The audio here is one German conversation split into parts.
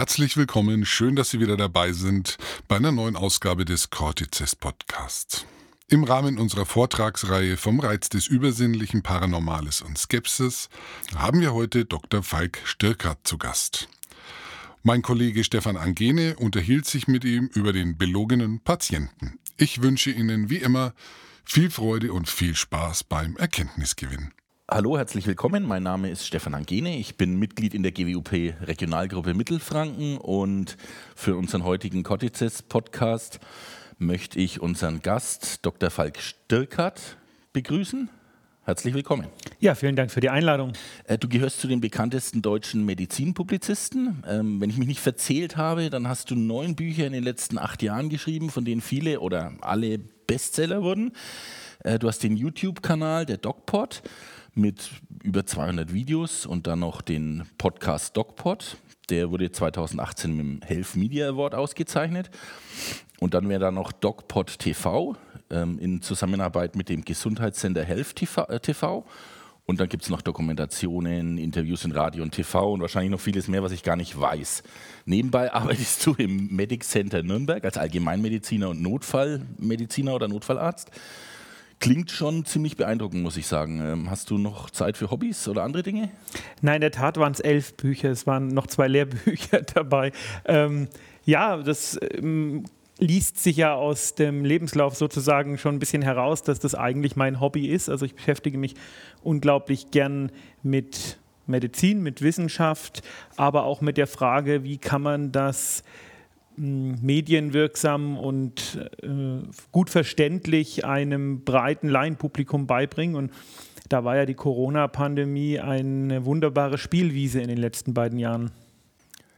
Herzlich willkommen, schön, dass Sie wieder dabei sind bei einer neuen Ausgabe des Cortices Podcasts. Im Rahmen unserer Vortragsreihe vom Reiz des Übersinnlichen, Paranormales und Skepsis haben wir heute Dr. Falk Stirkert zu Gast. Mein Kollege Stefan Angene unterhielt sich mit ihm über den belogenen Patienten. Ich wünsche Ihnen wie immer viel Freude und viel Spaß beim Erkenntnisgewinn. Hallo, herzlich willkommen. Mein Name ist Stefan Angene. Ich bin Mitglied in der GWUP Regionalgruppe Mittelfranken und für unseren heutigen Cortices Podcast möchte ich unseren Gast Dr. Falk Stirkert begrüßen. Herzlich willkommen. Ja, vielen Dank für die Einladung. Äh, du gehörst zu den bekanntesten deutschen Medizinpublizisten. Ähm, wenn ich mich nicht verzählt habe, dann hast du neun Bücher in den letzten acht Jahren geschrieben, von denen viele oder alle Bestseller wurden. Äh, du hast den YouTube-Kanal, der DocPod mit über 200 Videos und dann noch den Podcast DocPod. Der wurde 2018 mit dem Health Media Award ausgezeichnet. Und dann wäre da noch DocPod TV ähm, in Zusammenarbeit mit dem Gesundheitscenter Health TV. Äh, und dann gibt es noch Dokumentationen, Interviews in Radio und TV und wahrscheinlich noch vieles mehr, was ich gar nicht weiß. Nebenbei arbeitest du im Medic Center Nürnberg als Allgemeinmediziner und Notfallmediziner oder Notfallarzt. Klingt schon ziemlich beeindruckend, muss ich sagen. Ähm, hast du noch Zeit für Hobbys oder andere Dinge? Nein, in der Tat waren es elf Bücher. Es waren noch zwei Lehrbücher dabei. Ähm, ja, das ähm, liest sich ja aus dem Lebenslauf sozusagen schon ein bisschen heraus, dass das eigentlich mein Hobby ist. Also ich beschäftige mich unglaublich gern mit Medizin, mit Wissenschaft, aber auch mit der Frage, wie kann man das medienwirksam und äh, gut verständlich einem breiten Laienpublikum beibringen. Und da war ja die Corona-Pandemie eine wunderbare Spielwiese in den letzten beiden Jahren.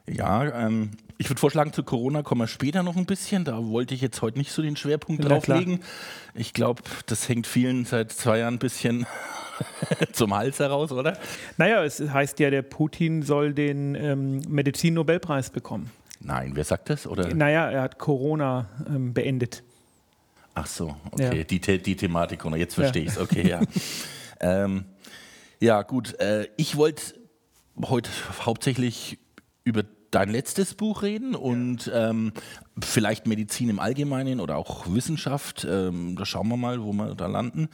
Ja, ähm, ich würde vorschlagen, zu Corona kommen wir später noch ein bisschen. Da wollte ich jetzt heute nicht so den Schwerpunkt drauf legen. Ich glaube, das hängt vielen seit zwei Jahren ein bisschen zum Hals heraus, oder? Naja, es heißt ja, der Putin soll den ähm, Medizin-Nobelpreis bekommen. Nein, wer sagt das? Oder? Naja, er hat Corona ähm, beendet. Ach so, okay, ja. die, die Thematik, jetzt verstehe ja. ich es, okay, ja. ähm, ja, gut, äh, ich wollte heute hauptsächlich über dein letztes Buch reden und ähm, vielleicht Medizin im Allgemeinen oder auch Wissenschaft. Ähm, da schauen wir mal, wo wir da landen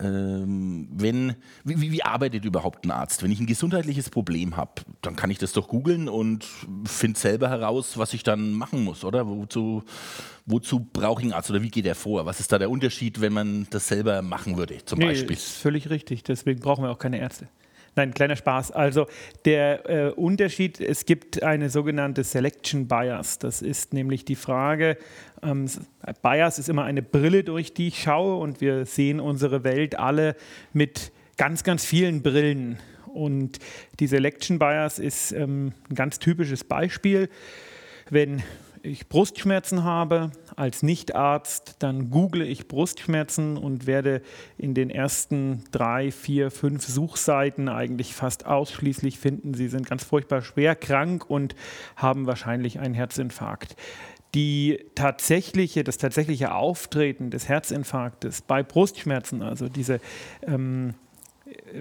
ähm, wenn, wie, wie, arbeitet überhaupt ein Arzt? Wenn ich ein gesundheitliches Problem habe, dann kann ich das doch googeln und finde selber heraus, was ich dann machen muss, oder? Wozu, wozu brauche ich einen Arzt oder wie geht er vor? Was ist da der Unterschied, wenn man das selber machen würde, zum nee, Beispiel? Ist völlig richtig, deswegen brauchen wir auch keine Ärzte. Nein, kleiner Spaß. Also der äh, Unterschied, es gibt eine sogenannte Selection Bias. Das ist nämlich die Frage, ähm, Bias ist immer eine Brille, durch die ich schaue und wir sehen unsere Welt alle mit ganz, ganz vielen Brillen. Und die Selection Bias ist ähm, ein ganz typisches Beispiel. Wenn ich Brustschmerzen habe als Nichtarzt, dann google ich Brustschmerzen und werde in den ersten drei, vier, fünf Suchseiten eigentlich fast ausschließlich finden, sie sind ganz furchtbar schwer krank und haben wahrscheinlich einen Herzinfarkt. Die tatsächliche, das tatsächliche Auftreten des Herzinfarktes bei Brustschmerzen, also diese ähm,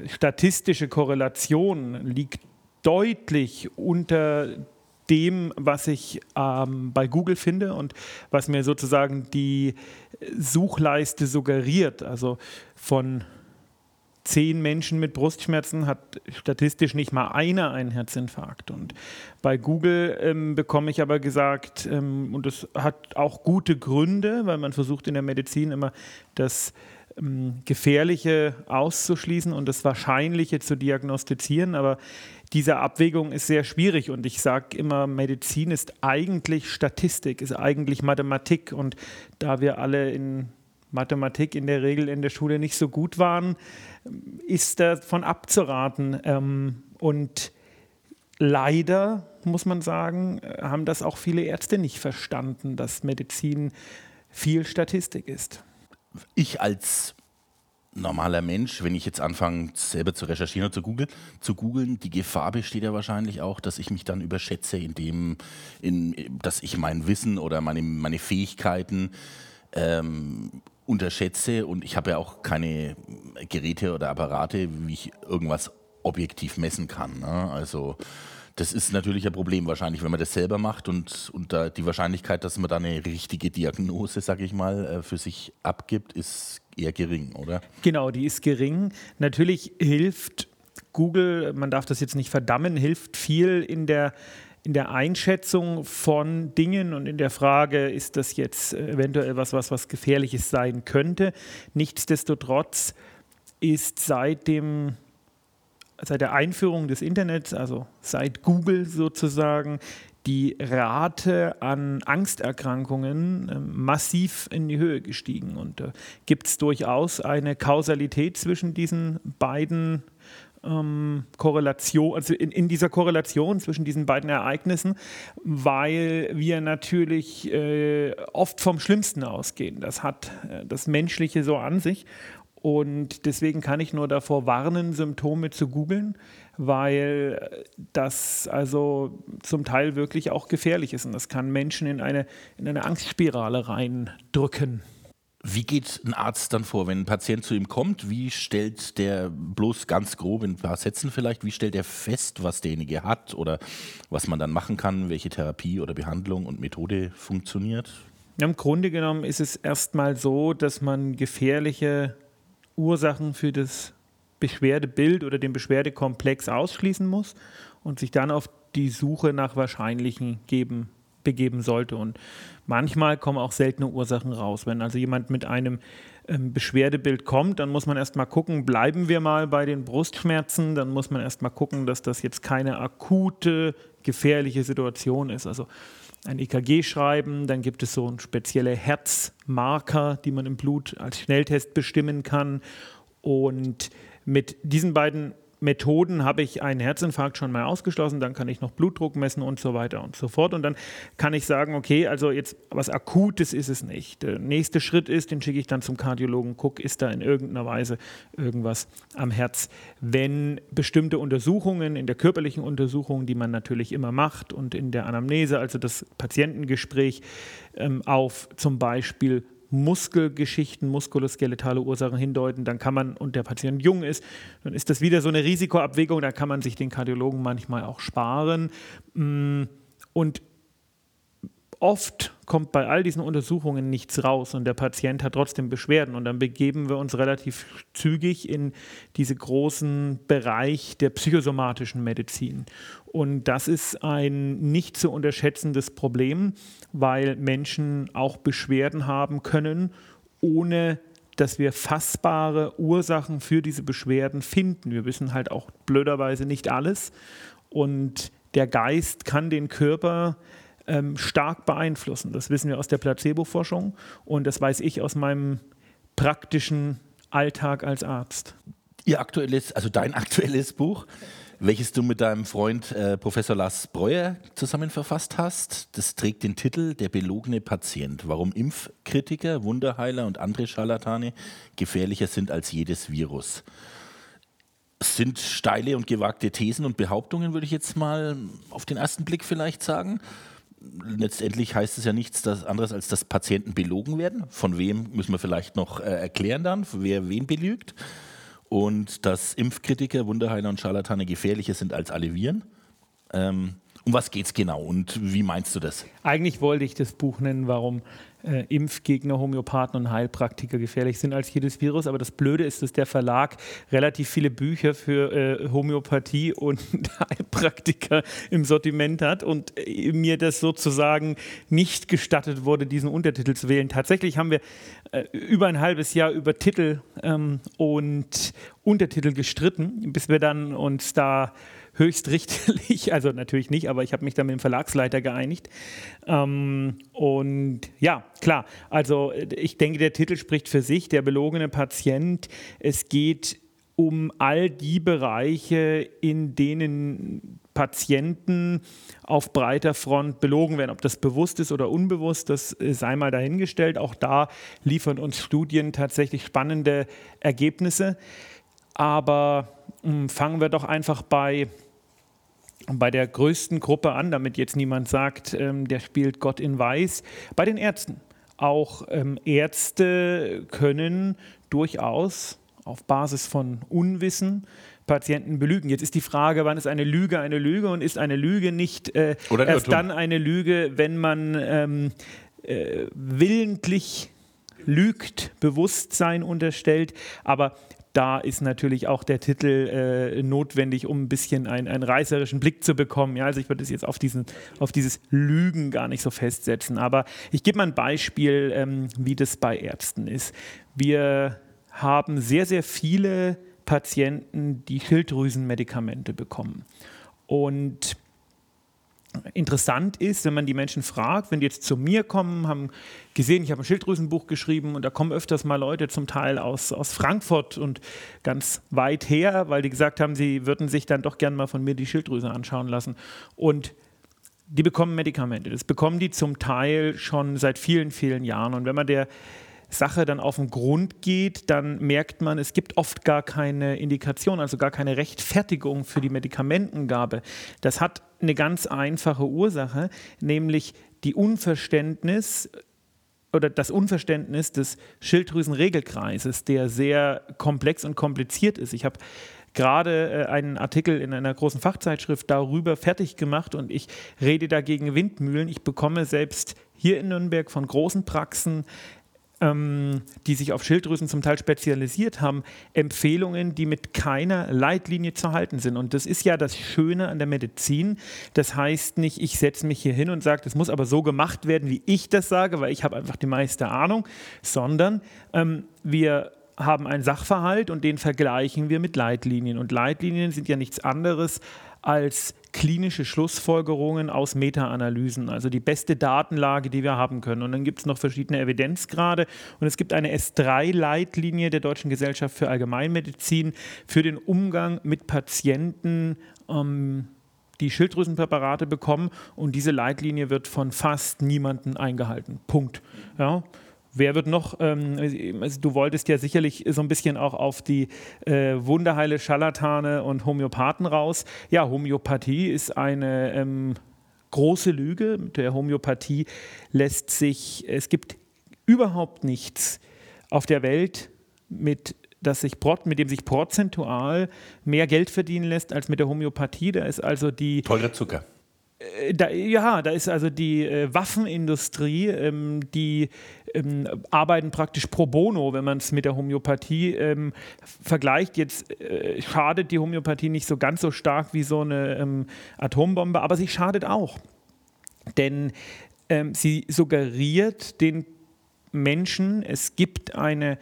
statistische Korrelation liegt deutlich unter dem, was ich ähm, bei Google finde und was mir sozusagen die Suchleiste suggeriert. Also von zehn Menschen mit Brustschmerzen hat statistisch nicht mal einer einen Herzinfarkt. Und bei Google ähm, bekomme ich aber gesagt, ähm, und das hat auch gute Gründe, weil man versucht in der Medizin immer das ähm, Gefährliche auszuschließen und das Wahrscheinliche zu diagnostizieren. Aber diese Abwägung ist sehr schwierig und ich sage immer, Medizin ist eigentlich Statistik, ist eigentlich Mathematik und da wir alle in Mathematik in der Regel in der Schule nicht so gut waren, ist davon abzuraten. Ähm, und leider, muss man sagen, haben das auch viele Ärzte nicht verstanden, dass Medizin viel Statistik ist. Ich als normaler Mensch, wenn ich jetzt anfange, selber zu recherchieren oder zu googeln, zu googeln, die Gefahr besteht ja wahrscheinlich auch, dass ich mich dann überschätze, indem, in, dass ich mein Wissen oder meine, meine Fähigkeiten ähm, unterschätze und ich habe ja auch keine Geräte oder Apparate, wie ich irgendwas objektiv messen kann. Ne? Also Das ist natürlich ein Problem wahrscheinlich, wenn man das selber macht und, und die Wahrscheinlichkeit, dass man da eine richtige Diagnose, sag ich mal, äh, für sich abgibt, ist eher gering, oder? Genau, die ist gering. Natürlich hilft Google, man darf das jetzt nicht verdammen, hilft viel in der in der Einschätzung von Dingen und in der Frage, ist das jetzt eventuell was, was, was Gefährliches sein könnte. Nichtsdestotrotz ist seit dem seit der Einführung des Internets, also seit Google sozusagen, die Rate an Angsterkrankungen äh, massiv in die Höhe gestiegen. Und da äh, gibt es durchaus eine Kausalität zwischen diesen beiden ähm, Korrelation, also in, in, dieser Korrelation zwischen diesen beiden Ereignissen, weil wir natürlich äh, oft vom Schlimmsten ausgehen. Das hat äh, das Menschliche so an sich. Und deswegen kann ich nur davor warnen, Symptome zu googeln, weil das also zum Teil wirklich auch gefährlich ist. Und das kann Menschen in eine, in eine Angstspirale reindrücken. Wie geht ein Arzt dann vor, wenn ein Patient zu ihm kommt? Wie stellt der bloß ganz grob in ein paar Sätzen vielleicht, wie stellt er fest, was derjenige hat oder was man dann machen kann, welche Therapie oder Behandlung und Methode funktioniert? Im Grunde genommen ist es erstmal so, dass man gefährliche Ursachen für das Beschwerdebild oder den Beschwerdekomplex ausschließen muss und sich dann auf die Suche nach Wahrscheinlichen geben begeben sollte. Und manchmal kommen auch seltene Ursachen raus. Wenn also jemand mit einem ähm, Beschwerdebild kommt, dann muss man erstmal gucken, bleiben wir mal bei den Brustschmerzen, dann muss man erstmal gucken, dass das jetzt keine akute, gefährliche Situation ist. Also ein EKG schreiben, dann gibt es so spezielle Herzmarker, die man im Blut als Schnelltest bestimmen kann. Und mit diesen beiden Methoden habe ich einen Herzinfarkt schon mal ausgeschlossen, dann kann ich noch Blutdruck messen und so weiter und so fort. Und dann kann ich sagen, okay, also jetzt was Akutes ist es nicht. Der nächste Schritt ist, den schicke ich dann zum Kardiologen, guck, ist da in irgendeiner Weise irgendwas am Herz. Wenn bestimmte Untersuchungen, in der körperlichen Untersuchung, die man natürlich immer macht und in der Anamnese, also das Patientengespräch, ähm, auf zum Beispiel Muskelgeschichten, muskuloskeletale Ursachen hindeuten, dann kann man, und der Patient jung ist, dann ist das wieder so eine Risikoabwägung, da kann man sich den Kardiologen manchmal auch sparen. Mm, und oft kommt bei all diesen Untersuchungen nichts raus und der Patient hat trotzdem Beschwerden und dann begeben wir uns relativ zügig in diesen großen Bereich der psychosomatischen Medizin. Und das ist ein nicht zu unterschätzendes Problem, weil Menschen auch Beschwerden haben können, ohne dass wir fassbare Ursachen für diese Beschwerden finden. Wir wissen halt auch blöderweise nicht alles und der Geist kann den Körper ähm, stark beeinflussen. Das wissen wir aus der Placebo-Forschung und das weiß ich aus meinem praktischen Alltag als Arzt. Ihr aktuelles, also dein aktuelles Buch, welches du mit deinem Freund äh, Professor Lars Breuer zusammen verfasst hast, das trägt den Titel Der belogene Patient. Warum Impfkritiker, Wunderheiler und andere Scharlatane gefährlicher sind als jedes Virus. Es sind steile und gewagte Thesen und Behauptungen, würde ich jetzt mal auf den ersten Blick vielleicht sagen letztendlich heißt es ja nichts anderes, als dass Patienten belogen werden. Von wem müssen wir vielleicht noch äh, erklären dann, wer wen belügt. Und dass Impfkritiker, Wunderheiler und Scharlatane gefährlicher sind als alle Viren. Ähm, um was geht es genau und wie meinst du das? Eigentlich wollte ich das Buch nennen, warum äh, Impfgegner, Homöopathen und Heilpraktiker gefährlich sind als jedes Virus. Aber das Blöde ist, dass der Verlag relativ viele Bücher für äh, Homöopathie und Heilpraktiker im Sortiment hat und äh, mir das sozusagen nicht gestattet wurde, diesen Untertitel zu wählen. Tatsächlich haben wir äh, über ein halbes Jahr über Titel ähm, und Untertitel gestritten, bis wir dann uns da höchstrichterlich, also natürlich nicht, aber ich habe mich dann mit dem Verlagsleiter geeinigt. Ähm, und ja, klar, also ich denke, der Titel spricht für sich, der belogene Patient. Es geht um all die Bereiche, in denen Patienten auf breiter Front belogen werden. Ob das bewusst ist oder unbewusst, das sei mal dahingestellt. Auch da liefern uns Studien tatsächlich spannende Ergebnisse. Aber hm, fangen wir doch einfach bei bei der größten Gruppe an, damit jetzt niemand sagt, ähm, der spielt Gott in Weiß, bei den Ärzten. Auch ähm, Ärzte können durchaus auf Basis von Unwissen Patienten belügen. Jetzt ist die Frage, wann ist eine Lüge eine Lüge und ist eine Lüge nicht äh, erst dann eine Lüge, wenn man ähm, äh, willentlich lügt, Bewusstsein unterstellt. Aber da ist natürlich auch der Titel äh, notwendig, um ein bisschen einen, einen reißerischen Blick zu bekommen. Ja, also ich würde es jetzt auf, diesen, auf dieses Lügen gar nicht so festsetzen. Aber ich gebe mal ein Beispiel, ähm, wie das bei Ärzten ist. Wir haben sehr, sehr viele Patienten, die Schilddrüsenmedikamente bekommen. Und interessant ist, wenn man die Menschen fragt, wenn die jetzt zu mir kommen, haben gesehen, ich habe ein Schilddrüsenbuch geschrieben und da kommen öfters mal Leute zum Teil aus, aus Frankfurt und ganz weit her, weil die gesagt haben, sie würden sich dann doch gern mal von mir die Schilddrüse anschauen lassen. Und die bekommen Medikamente. Das bekommen die zum Teil schon seit vielen, vielen Jahren. Und wenn man der Sache dann auf den Grund geht, dann merkt man, es gibt oft gar keine Indikation, also gar keine Rechtfertigung für die Medikamentengabe. Das hat eine ganz einfache Ursache, nämlich die Unverständnis oder das Unverständnis des Schilddrüsenregelkreises, der sehr komplex und kompliziert ist. Ich habe gerade äh, einen Artikel in einer großen Fachzeitschrift darüber fertig gemacht und ich rede dagegen Windmühlen. Ich bekomme selbst hier in Nürnberg von großen Praxen die sich auf Schilddrüsen zum Teil spezialisiert haben, Empfehlungen, die mit keiner Leitlinie zu halten sind. Und das ist ja das Schöne an der Medizin. Das heißt nicht, ich setze mich hier hin und sage, das muss aber so gemacht werden, wie ich das sage, weil ich habe einfach die meiste Ahnung, sondern ähm, wir haben einen Sachverhalt und den vergleichen wir mit Leitlinien. Und Leitlinien sind ja nichts anderes als klinische Schlussfolgerungen aus Meta-Analysen, also die beste Datenlage, die wir haben können. Und dann gibt es noch verschiedene Evidenzgrade und es gibt eine S3-Leitlinie der Deutschen Gesellschaft für Allgemeinmedizin für den Umgang mit Patienten. Ähm, die Schilddrüsenpräparate bekommen und diese Leitlinie wird von fast niemandem eingehalten. Punkt. Ja. Wer wird noch, ähm, also du wolltest ja sicherlich so ein bisschen auch auf die äh, Wunderheile Scharlatane und Homöopathen raus. Ja, Homöopathie ist eine ähm, große Lüge. Mit der Homöopathie lässt sich, es gibt überhaupt nichts auf der Welt, mit, das sich, mit dem sich prozentual mehr Geld verdienen lässt als mit der Homöopathie. Da ist also die. Teurer Zucker. Äh, da, ja, da ist also die äh, Waffenindustrie, ähm, die ähm, arbeiten praktisch pro bono, wenn man es mit der Homöopathie ähm, vergleicht. Jetzt äh, schadet die Homöopathie nicht so ganz so stark wie so eine ähm, Atombombe, aber sie schadet auch. Denn ähm, sie suggeriert den Menschen, es gibt eine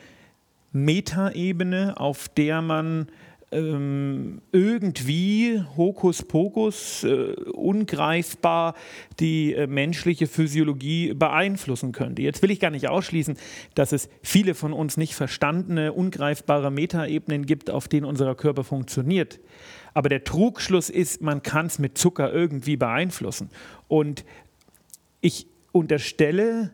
Metaebene, auf der man ähm, irgendwie Hokuspokus äh, ungreifbar die äh, menschliche Physiologie beeinflussen könnte. Jetzt will ich gar nicht ausschließen, dass es viele von uns nicht verstandene, ungreifbare Metaebenen gibt, auf denen unser Körper funktioniert. Aber der Trugschluss ist, man kann es mit Zucker irgendwie beeinflussen. Und ich unterstelle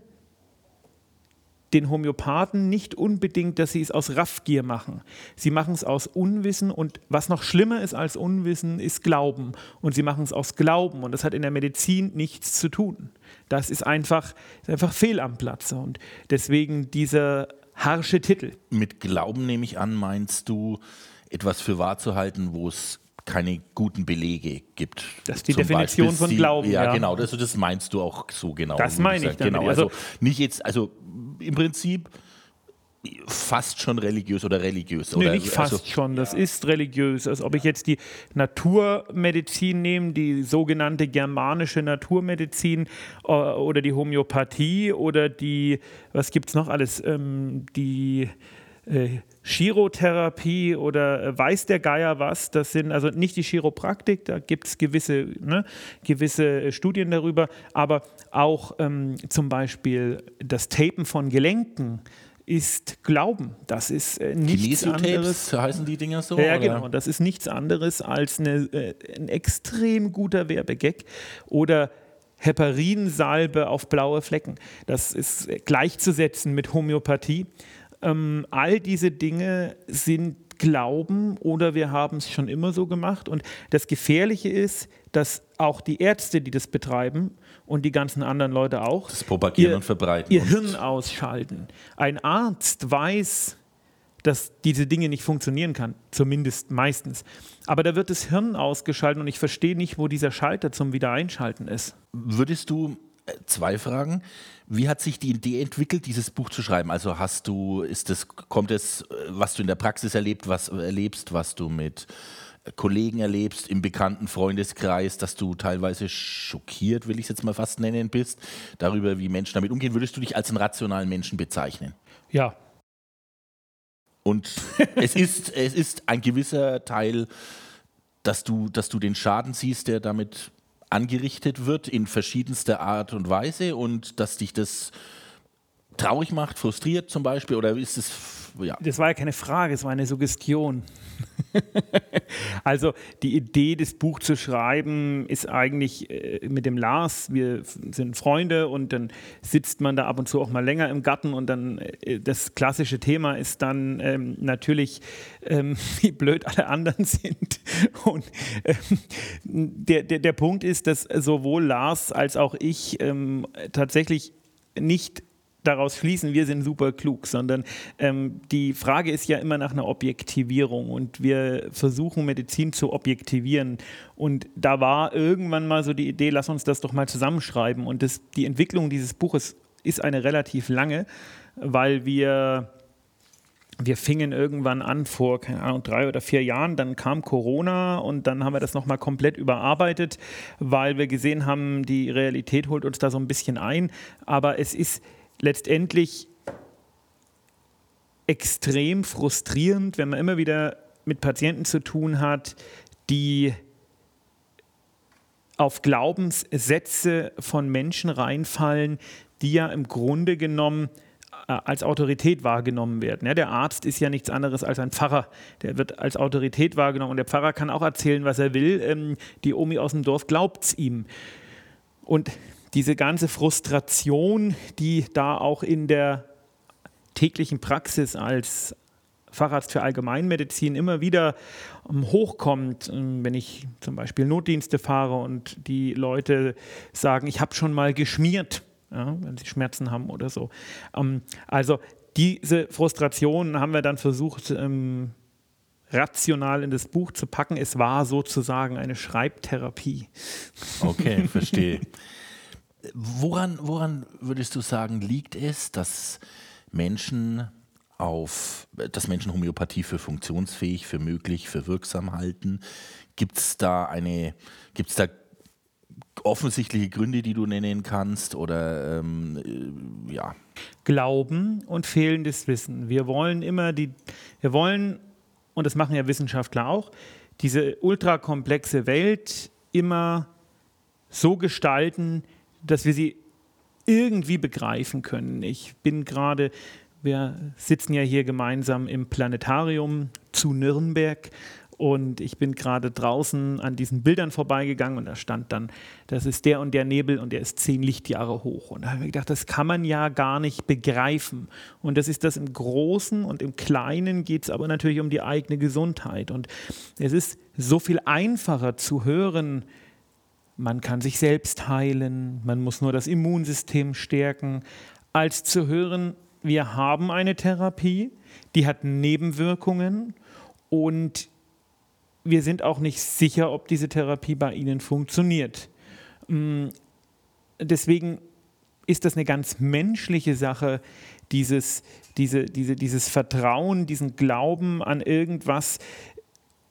den Homöopathen nicht unbedingt, dass sie es aus Raffgier machen. Sie machen es aus Unwissen und was noch schlimmer ist als Unwissen, ist Glauben. Und sie machen es aus Glauben und das hat in der Medizin nichts zu tun. Das ist einfach, ist einfach fehl am Platz und deswegen dieser harsche Titel. Mit Glauben nehme ich an, meinst du, etwas für wahr zu halten, wo es keine guten Belege gibt. Das ist die Definition Beispiel von Glauben. Ja, ja, genau. Das, das meinst du auch so genau. Das meine ich. Damit. Genau. Also, also nicht jetzt, also im Prinzip fast schon religiös oder religiös. Nee, nicht fast also, schon, das ja. ist religiös. Als ob ich jetzt die Naturmedizin nehme, die sogenannte germanische Naturmedizin äh, oder die Homöopathie oder die, was gibt es noch alles, ähm, die äh, Chirotherapie oder äh, weiß der Geier was, das sind also nicht die Chiropraktik, da gibt es gewisse, ne, gewisse äh, Studien darüber, aber auch ähm, zum Beispiel das Tapen von Gelenken ist Glauben. Das ist äh, nichts anderes. heißen die Dinger so? Ja, oder? genau. Das ist nichts anderes als eine, äh, ein extrem guter Werbegag oder Heparinsalbe auf blaue Flecken. Das ist gleichzusetzen mit Homöopathie. Ähm, all diese Dinge sind Glauben oder wir haben es schon immer so gemacht. Und das Gefährliche ist, dass auch die Ärzte, die das betreiben und die ganzen anderen Leute auch, das propagieren ihr, und verbreiten ihr Hirn ausschalten. Ein Arzt weiß, dass diese Dinge nicht funktionieren kann, zumindest meistens. Aber da wird das Hirn ausgeschaltet und ich verstehe nicht, wo dieser Schalter zum Wiedereinschalten ist. Würdest du äh, zwei Fragen? Wie hat sich die Idee entwickelt, dieses Buch zu schreiben? Also hast du, ist das, kommt es, was du in der Praxis erlebt, was erlebst, was du mit Kollegen erlebst, im bekannten Freundeskreis, dass du teilweise schockiert, will ich es jetzt mal fast nennen, bist, darüber, wie Menschen damit umgehen. Würdest du dich als einen rationalen Menschen bezeichnen? Ja. Und es, ist, es ist ein gewisser Teil, dass du, dass du den Schaden siehst, der damit angerichtet wird, in verschiedenster Art und Weise und dass dich das traurig macht, frustriert zum Beispiel? Oder ist es. Ja. Das war ja keine Frage, es war eine Suggestion. also die Idee, das Buch zu schreiben, ist eigentlich äh, mit dem Lars, wir sind Freunde und dann sitzt man da ab und zu auch mal länger im Garten und dann äh, das klassische Thema ist dann ähm, natürlich, ähm, wie blöd alle anderen sind. Und ähm, der, der, der Punkt ist, dass sowohl Lars als auch ich ähm, tatsächlich nicht daraus schließen, wir sind super klug, sondern ähm, die Frage ist ja immer nach einer Objektivierung und wir versuchen Medizin zu objektivieren. Und da war irgendwann mal so die Idee, lass uns das doch mal zusammenschreiben. Und das, die Entwicklung dieses Buches ist eine relativ lange, weil wir wir fingen irgendwann an vor, keine Ahnung, drei oder vier Jahren, dann kam Corona und dann haben wir das nochmal komplett überarbeitet, weil wir gesehen haben, die Realität holt uns da so ein bisschen ein. Aber es ist letztendlich extrem frustrierend, wenn man immer wieder mit Patienten zu tun hat, die auf Glaubenssätze von Menschen reinfallen, die ja im Grunde genommen äh, als Autorität wahrgenommen werden. Ja, der Arzt ist ja nichts anderes als ein Pfarrer. Der wird als Autorität wahrgenommen und der Pfarrer kann auch erzählen, was er will. Ähm, die Omi aus dem Dorf glaubt es ihm. Und diese ganze Frustration, die da auch in der täglichen Praxis als Facharzt für Allgemeinmedizin immer wieder ähm, hochkommt, ähm, wenn ich zum Beispiel Notdienste fahre und die Leute sagen, ich habe schon mal geschmiert, ja, wenn sie Schmerzen haben oder so. Ähm, also diese Frustration haben wir dann versucht, rational in das Buch zu packen. Es war sozusagen eine Schreibtherapie. Okay, verstehe. Woran, woran würdest du sagen, liegt es, dass Menschen auf, dass Menschen Homöopathie für funktionsfähig, für möglich, für wirksam halten? Gibt es da eine, gibt es da offensichtliche Gründe, die du nennen kannst oder ähm, äh, ja? Glauben und fehlendes Wissen. Wir wollen immer die, wir wollen, und das machen ja Wissenschaftler auch, diese ultrakomplexe Welt immer so gestalten, dass wir sie irgendwie begreifen können. Ich bin gerade, wir sitzen ja hier gemeinsam im Planetarium zu Nürnberg und ich bin gerade draußen an diesen Bildern vorbeigegangen und da stand dann, das ist der und der Nebel und der ist zehn Lichtjahre hoch. Und da habe ich gedacht, das kann man ja gar nicht begreifen. Und das ist das im Großen und im Kleinen geht es aber natürlich um die eigene Gesundheit. Und es ist so viel einfacher zu hören, man kann sich selbst heilen, man muss nur das Immunsystem stärken, als zu hören, wir haben eine Therapie, die hat Nebenwirkungen und wir sind auch nicht sicher, ob diese Therapie bei Ihnen funktioniert. Mm, deswegen ist das eine ganz menschliche Sache, dieses, diese, diese, dieses Vertrauen, diesen Glauben an irgendwas,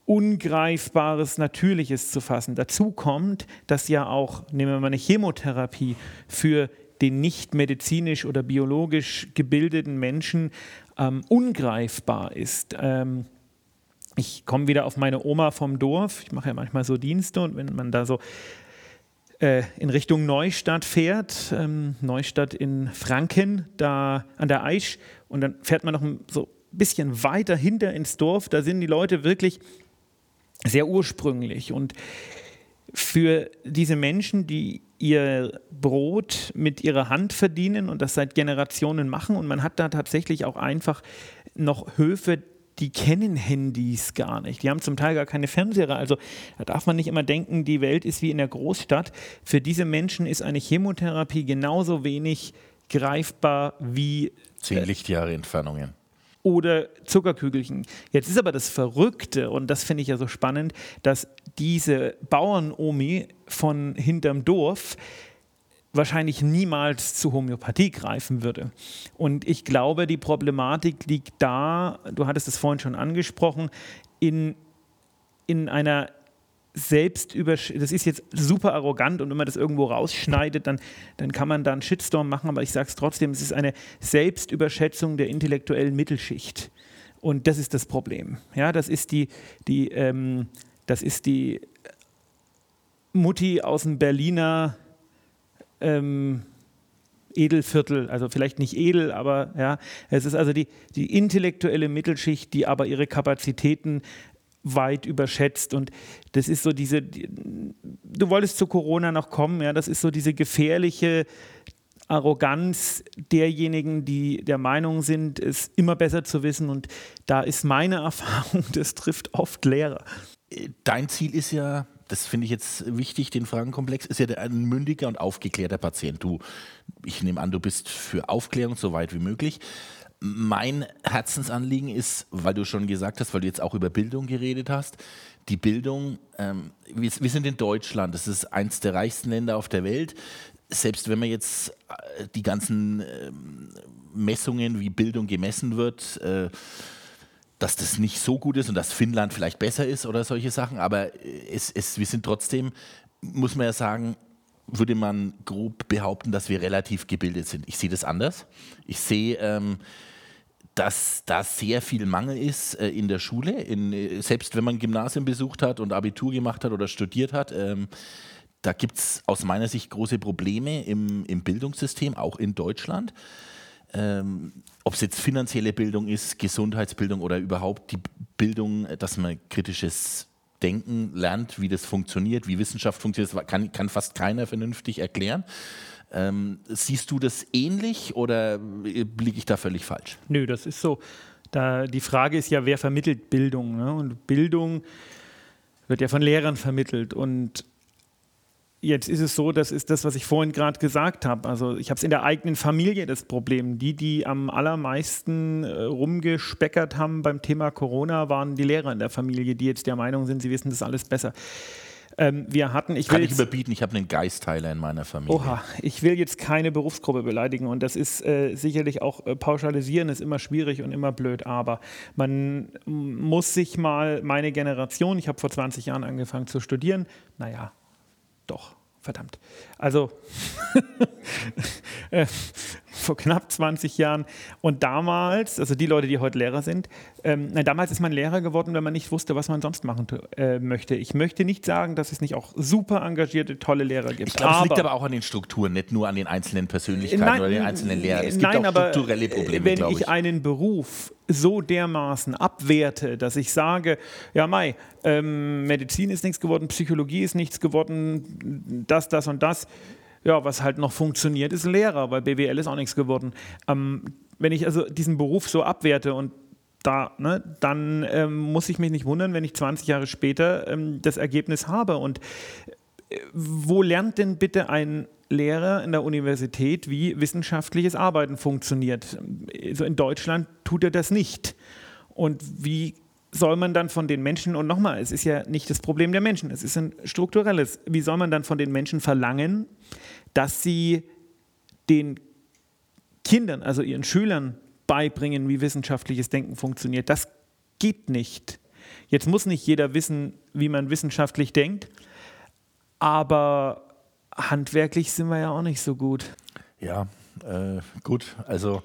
Ungreifbares, Natürliches zu fassen. Dazu kommt, dass ja auch, nehmen wir mal eine Chemotherapie, für den nicht medizinisch oder biologisch gebildeten Menschen ähm, ungreifbar ist. Ähm, ich komme wieder auf meine Oma vom Dorf. Ich mache ja manchmal so Dienste und wenn man da so äh, in Richtung Neustadt fährt, ähm, Neustadt in Franken, da an der Aisch, und dann fährt man noch so ein bisschen weiter hinter ins Dorf, da sind die Leute wirklich sehr ursprünglich. Und für diese Menschen, die ihr Brot mit ihrer Hand verdienen und das seit Generationen machen, und man hat da tatsächlich auch einfach noch Höfe, die kennen Handys gar nicht. Die haben zum Teil gar keine Fernseher. Also da darf man nicht immer denken, die Welt ist wie in der Großstadt. Für diese Menschen ist eine Chemotherapie genauso wenig greifbar wie zehn Lichtjahre Entfernungen. Oder Zuckerkügelchen. Jetzt ist aber das Verrückte, und das finde ich ja so spannend, dass diese Bauernomi von hinterm Dorf wahrscheinlich niemals zu Homöopathie greifen würde. Und ich glaube, die Problematik liegt da, du hattest es vorhin schon angesprochen, in, in einer Selbstübersch das ist jetzt super arrogant und wenn man das irgendwo rausschneidet, dann, dann kann man da einen Shitstorm machen, aber ich sage es trotzdem, es ist eine Selbstüberschätzung der intellektuellen Mittelschicht. Und das ist das Problem. Ja, das ist die, die, ähm, das ist die Mutti aus dem Berliner ähm, Edelviertel, also vielleicht nicht edel, aber ja, es ist also die, die intellektuelle Mittelschicht, die aber ihre Kapazitäten weit überschätzt. Und das ist so diese, du wolltest zu Corona noch kommen, ja, das ist so diese gefährliche Arroganz derjenigen, die der Meinung sind, es immer besser zu wissen. Und da ist meine Erfahrung, das trifft oft Lehrer. Dein Ziel ist ja, das finde ich jetzt wichtig, den Fragenkomplex, ist ja ein mündiger und aufgeklärter Patient. Du, ich nehme an, du bist für Aufklärung so weit wie möglich mein Herzensanliegen ist, weil du schon gesagt hast, weil du jetzt auch über Bildung geredet hast, die Bildung, ähm, wir, wir, sind in Deutschland, das ist eines der reichsten Länder auf der Welt. Selbst wenn man jetzt äh, die ganzen äh, Messungen, wie Bildung gemessen wird, äh, dass das nicht so gut ist und dass Finnland vielleicht besser ist oder solche Sachen, aber es, es, wir sind trotzdem, muss man ja sagen, würde man grob behaupten, dass wir relativ gebildet sind. Ich sehe das anders. Ich sehe, ähm, dass da sehr viel Mangel ist äh, in der Schule. In, äh, selbst wenn man Gymnasium besucht hat und Abitur gemacht hat oder studiert hat, ähm, da gibt es aus meiner Sicht große Probleme im, im Bildungssystem, auch in Deutschland. Ähm, Ob es jetzt finanzielle Bildung ist, Gesundheitsbildung oder überhaupt die Bildung, dass man kritisches Denken lernt, wie das funktioniert, wie Wissenschaft funktioniert, das kann, kann fast keiner vernünftig erklären. Ähm, siehst du das ähnlich oder blicke ich da völlig falsch? Nö, das ist so. Da, die Frage ist ja, wer vermittelt Bildung? Ne? Und Bildung wird ja von Lehrern vermittelt. Und Jetzt ist es so, das ist das, was ich vorhin gerade gesagt habe. Also ich habe es in der eigenen Familie das Problem. Die, die am allermeisten äh, rumgespeckert haben beim Thema Corona, waren die Lehrer in der Familie, die jetzt der Meinung sind, sie wissen das alles besser. Ähm, wir hatten, ich Kann ich überbieten, ich habe einen Geistheiler in meiner Familie. Oha, ich will jetzt keine Berufsgruppe beleidigen und das ist äh, sicherlich auch äh, pauschalisieren ist immer schwierig und immer blöd, aber man muss sich mal, meine Generation, ich habe vor 20 Jahren angefangen zu studieren, naja, doch verdammt. Also äh, vor knapp 20 Jahren. Und damals, also die Leute, die heute Lehrer sind, ähm, damals ist man Lehrer geworden, wenn man nicht wusste, was man sonst machen äh, möchte. Ich möchte nicht sagen, dass es nicht auch super engagierte, tolle Lehrer gibt. Ich glaube, es liegt aber auch an den Strukturen, nicht nur an den einzelnen Persönlichkeiten nein, oder den einzelnen Lehrern. Es nein, gibt auch strukturelle Probleme, wenn ich, ich einen Beruf so dermaßen abwerte, dass ich sage, ja Mai, ähm, Medizin ist nichts geworden, Psychologie ist nichts geworden, das, das und das. Ja, was halt noch funktioniert, ist Lehrer, weil BWL ist auch nichts geworden. Ähm, wenn ich also diesen Beruf so abwerte und da, ne, dann ähm, muss ich mich nicht wundern, wenn ich 20 Jahre später ähm, das Ergebnis habe. Und äh, wo lernt denn bitte ein Lehrer in der Universität, wie wissenschaftliches Arbeiten funktioniert? Also in Deutschland tut er das nicht. Und wie soll man dann von den Menschen, und nochmal, es ist ja nicht das Problem der Menschen, es ist ein strukturelles, wie soll man dann von den Menschen verlangen, dass sie den Kindern, also ihren Schülern, beibringen, wie wissenschaftliches Denken funktioniert. Das geht nicht. Jetzt muss nicht jeder wissen, wie man wissenschaftlich denkt, aber handwerklich sind wir ja auch nicht so gut. Ja, äh, gut. Also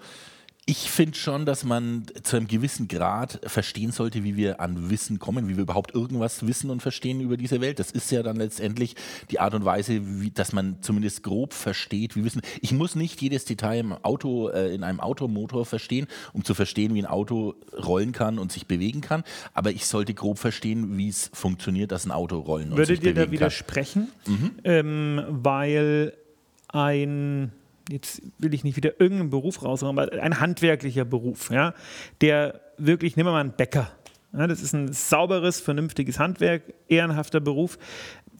ich finde schon, dass man zu einem gewissen Grad verstehen sollte, wie wir an Wissen kommen, wie wir überhaupt irgendwas wissen und verstehen über diese Welt. Das ist ja dann letztendlich die Art und Weise, wie, dass man zumindest grob versteht, wie Wissen. Ich muss nicht jedes Detail im Auto, äh, in einem Automotor verstehen, um zu verstehen, wie ein Auto rollen kann und sich bewegen kann. Aber ich sollte grob verstehen, wie es funktioniert, dass ein Auto rollen Würdet und sich bewegen kann. Würdet ihr da widersprechen? Mhm. Ähm, weil ein jetzt will ich nicht wieder irgendeinen Beruf raushauen, aber ein handwerklicher Beruf, ja, der wirklich, nehmen wir mal einen Bäcker. Ja, das ist ein sauberes, vernünftiges Handwerk, ehrenhafter Beruf.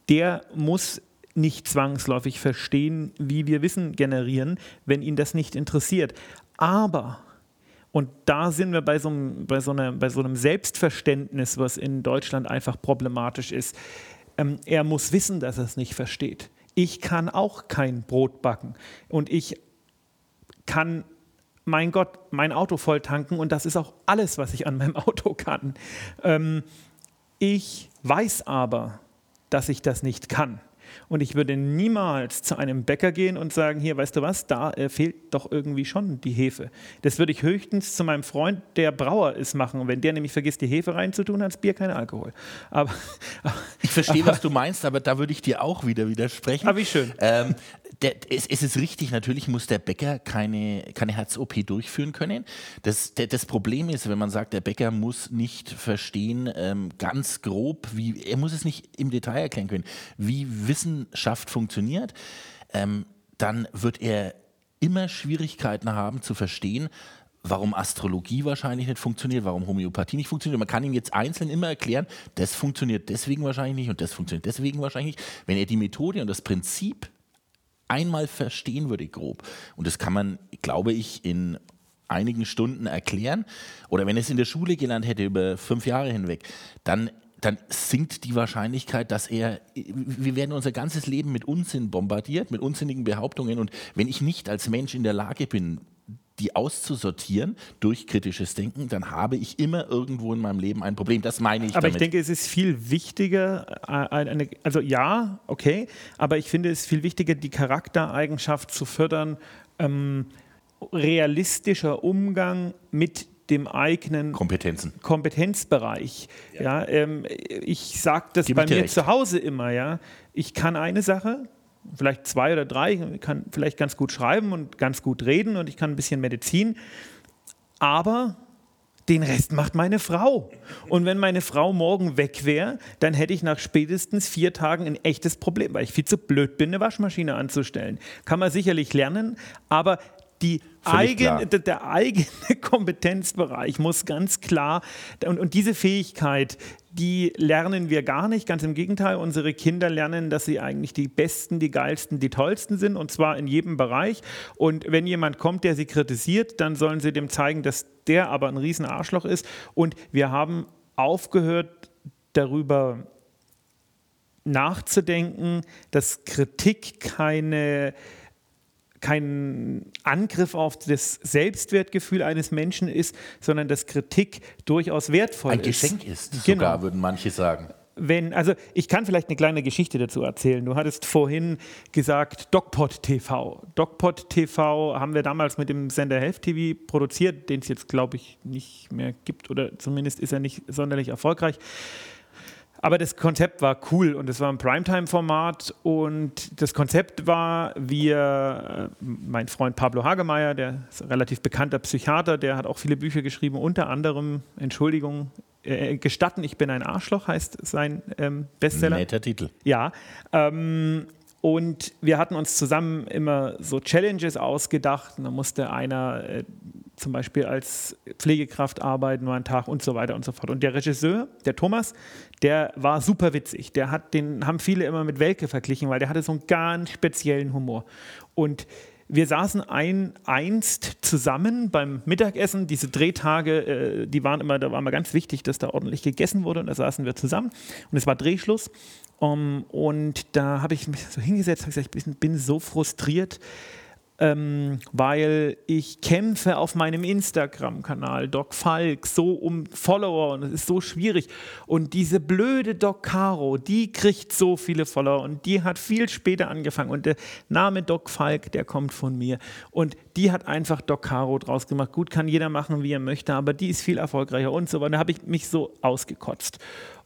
Der muss nicht zwangsläufig verstehen, wie wir Wissen generieren, wenn ihn das nicht interessiert. Aber Und da sind wir bei so, einem, bei, so einer, bei so einem Selbstverständnis, was in Deutschland einfach problematisch ist. Ähm, er muss wissen, dass er es nicht versteht. Ich kann auch kein Brot backen und ich kann, mein Gott, mein Auto voll tanken und das ist auch alles, was ich an meinem Auto kann. Ähm, ich weiß aber, dass ich das nicht kann. Und ich würde niemals zu einem Bäcker gehen und sagen, hier, weißt du was, da äh, fehlt doch irgendwie schon die Hefe. Das würde ich höchstens zu meinem Freund, der Brauer ist, machen. Und wenn der nämlich vergisst, die Hefe reinzutun, hat das Bier keinen Alkohol. Aber, ich verstehe, aber, was du meinst, aber da würde ich dir auch wieder widersprechen. Aber wie schön. Ähm, der, es, es, ist richtig, natürlich muss der Bäcker keine, keine Herz-OP durchführen können. Das, der, das Problem ist, wenn man sagt, der Bäcker muss nicht verstehen, ähm, ganz grob, wie, er muss es nicht im Detail erklären können, wie Wissenschaft funktioniert, ähm, dann wird er immer Schwierigkeiten haben zu verstehen, warum Astrologie wahrscheinlich nicht funktioniert, warum Homöopathie nicht funktioniert. Man kann ihm jetzt einzeln immer erklären, das funktioniert deswegen wahrscheinlich nicht und das funktioniert deswegen wahrscheinlich nicht. Wenn er die Methode und das Prinzip einmal verstehen würde, grob. Und das kann man, glaube ich, in einigen Stunden erklären. Oder wenn es in der Schule gelernt hätte über fünf Jahre hinweg, dann dann sinkt die Wahrscheinlichkeit, dass er, wir werden unser ganzes Leben mit Unsinn bombardiert, mit unsinnigen Behauptungen. Und wenn ich nicht als Mensch in der Lage bin, die auszusortieren durch kritisches Denken, dann habe ich immer irgendwo in meinem Leben ein Problem. Das meine ich. Aber damit. ich denke, es ist viel wichtiger, äh, eine, also ja, okay, aber ich finde es viel wichtiger, die Charaktereigenschaft zu fördern, ähm, realistischer Umgang mit dem eigenen Kompetenzen. Kompetenzbereich. Ja. ja ähm, ich sage das Gib bei mir recht. zu Hause immer, ja. Ich kann eine Sache, vielleicht zwei oder drei, ich kann vielleicht ganz gut schreiben und ganz gut reden und ich kann ein bisschen Medizin, aber den Rest macht meine Frau. Und wenn meine Frau morgen weg wäre, dann hätte ich nach spätestens vier Tagen ein echtes Problem, weil ich viel zu blöd bin, eine Waschmaschine anzustellen. Kann man sicherlich lernen, aber die eigen, der eigene Kompetenzbereich muss ganz klar, und, und diese Fähigkeit, die lernen wir gar nicht. Ganz im Gegenteil, unsere Kinder lernen, dass sie eigentlich die Besten, die Geilsten, die Tollsten sind, und zwar in jedem Bereich. Und wenn jemand kommt, der sie kritisiert, dann sollen sie dem zeigen, dass der aber ein Riesenarschloch ist. Und wir haben aufgehört, darüber nachzudenken, dass Kritik keine kein Angriff auf das Selbstwertgefühl eines Menschen ist, sondern dass Kritik durchaus wertvoll ist. Ein Geschenk ist, genau. sogar würden manche sagen. Wenn, also ich kann vielleicht eine kleine Geschichte dazu erzählen. Du hattest vorhin gesagt DocPod TV. DocPod TV haben wir damals mit dem Sender Health TV produziert, den es jetzt glaube ich nicht mehr gibt oder zumindest ist er nicht sonderlich erfolgreich. Aber das Konzept war cool und es war ein Primetime-Format und das Konzept war, wir, äh, mein Freund Pablo Hagemeyer, der ist ein relativ bekannter Psychiater, der hat auch viele Bücher geschrieben, unter anderem, Entschuldigung, äh, Gestatten, ich bin ein Arschloch heißt sein ähm, Bestseller. Netter Titel. Ja. Ähm, und wir hatten uns zusammen immer so Challenges ausgedacht. Und da musste einer äh, zum Beispiel als Pflegekraft arbeiten, nur einen Tag und so weiter und so fort. Und der Regisseur, der Thomas, der war super witzig. Der hat, den haben viele immer mit Welke verglichen, weil der hatte so einen ganz speziellen Humor. Und wir saßen ein, einst zusammen beim Mittagessen. Diese Drehtage, äh, die waren immer, da war immer ganz wichtig, dass da ordentlich gegessen wurde. Und da saßen wir zusammen. Und es war Drehschluss. Um, und da habe ich mich so hingesetzt und gesagt, ich bin, bin so frustriert, ähm, weil ich kämpfe auf meinem Instagram-Kanal, Doc Falk, so um Follower und es ist so schwierig. Und diese blöde Doc Caro, die kriegt so viele Follower und die hat viel später angefangen. Und der Name Doc Falk, der kommt von mir. Und die hat einfach Doc Caro draus gemacht. Gut, kann jeder machen, wie er möchte, aber die ist viel erfolgreicher und so weiter. Da habe ich mich so ausgekotzt.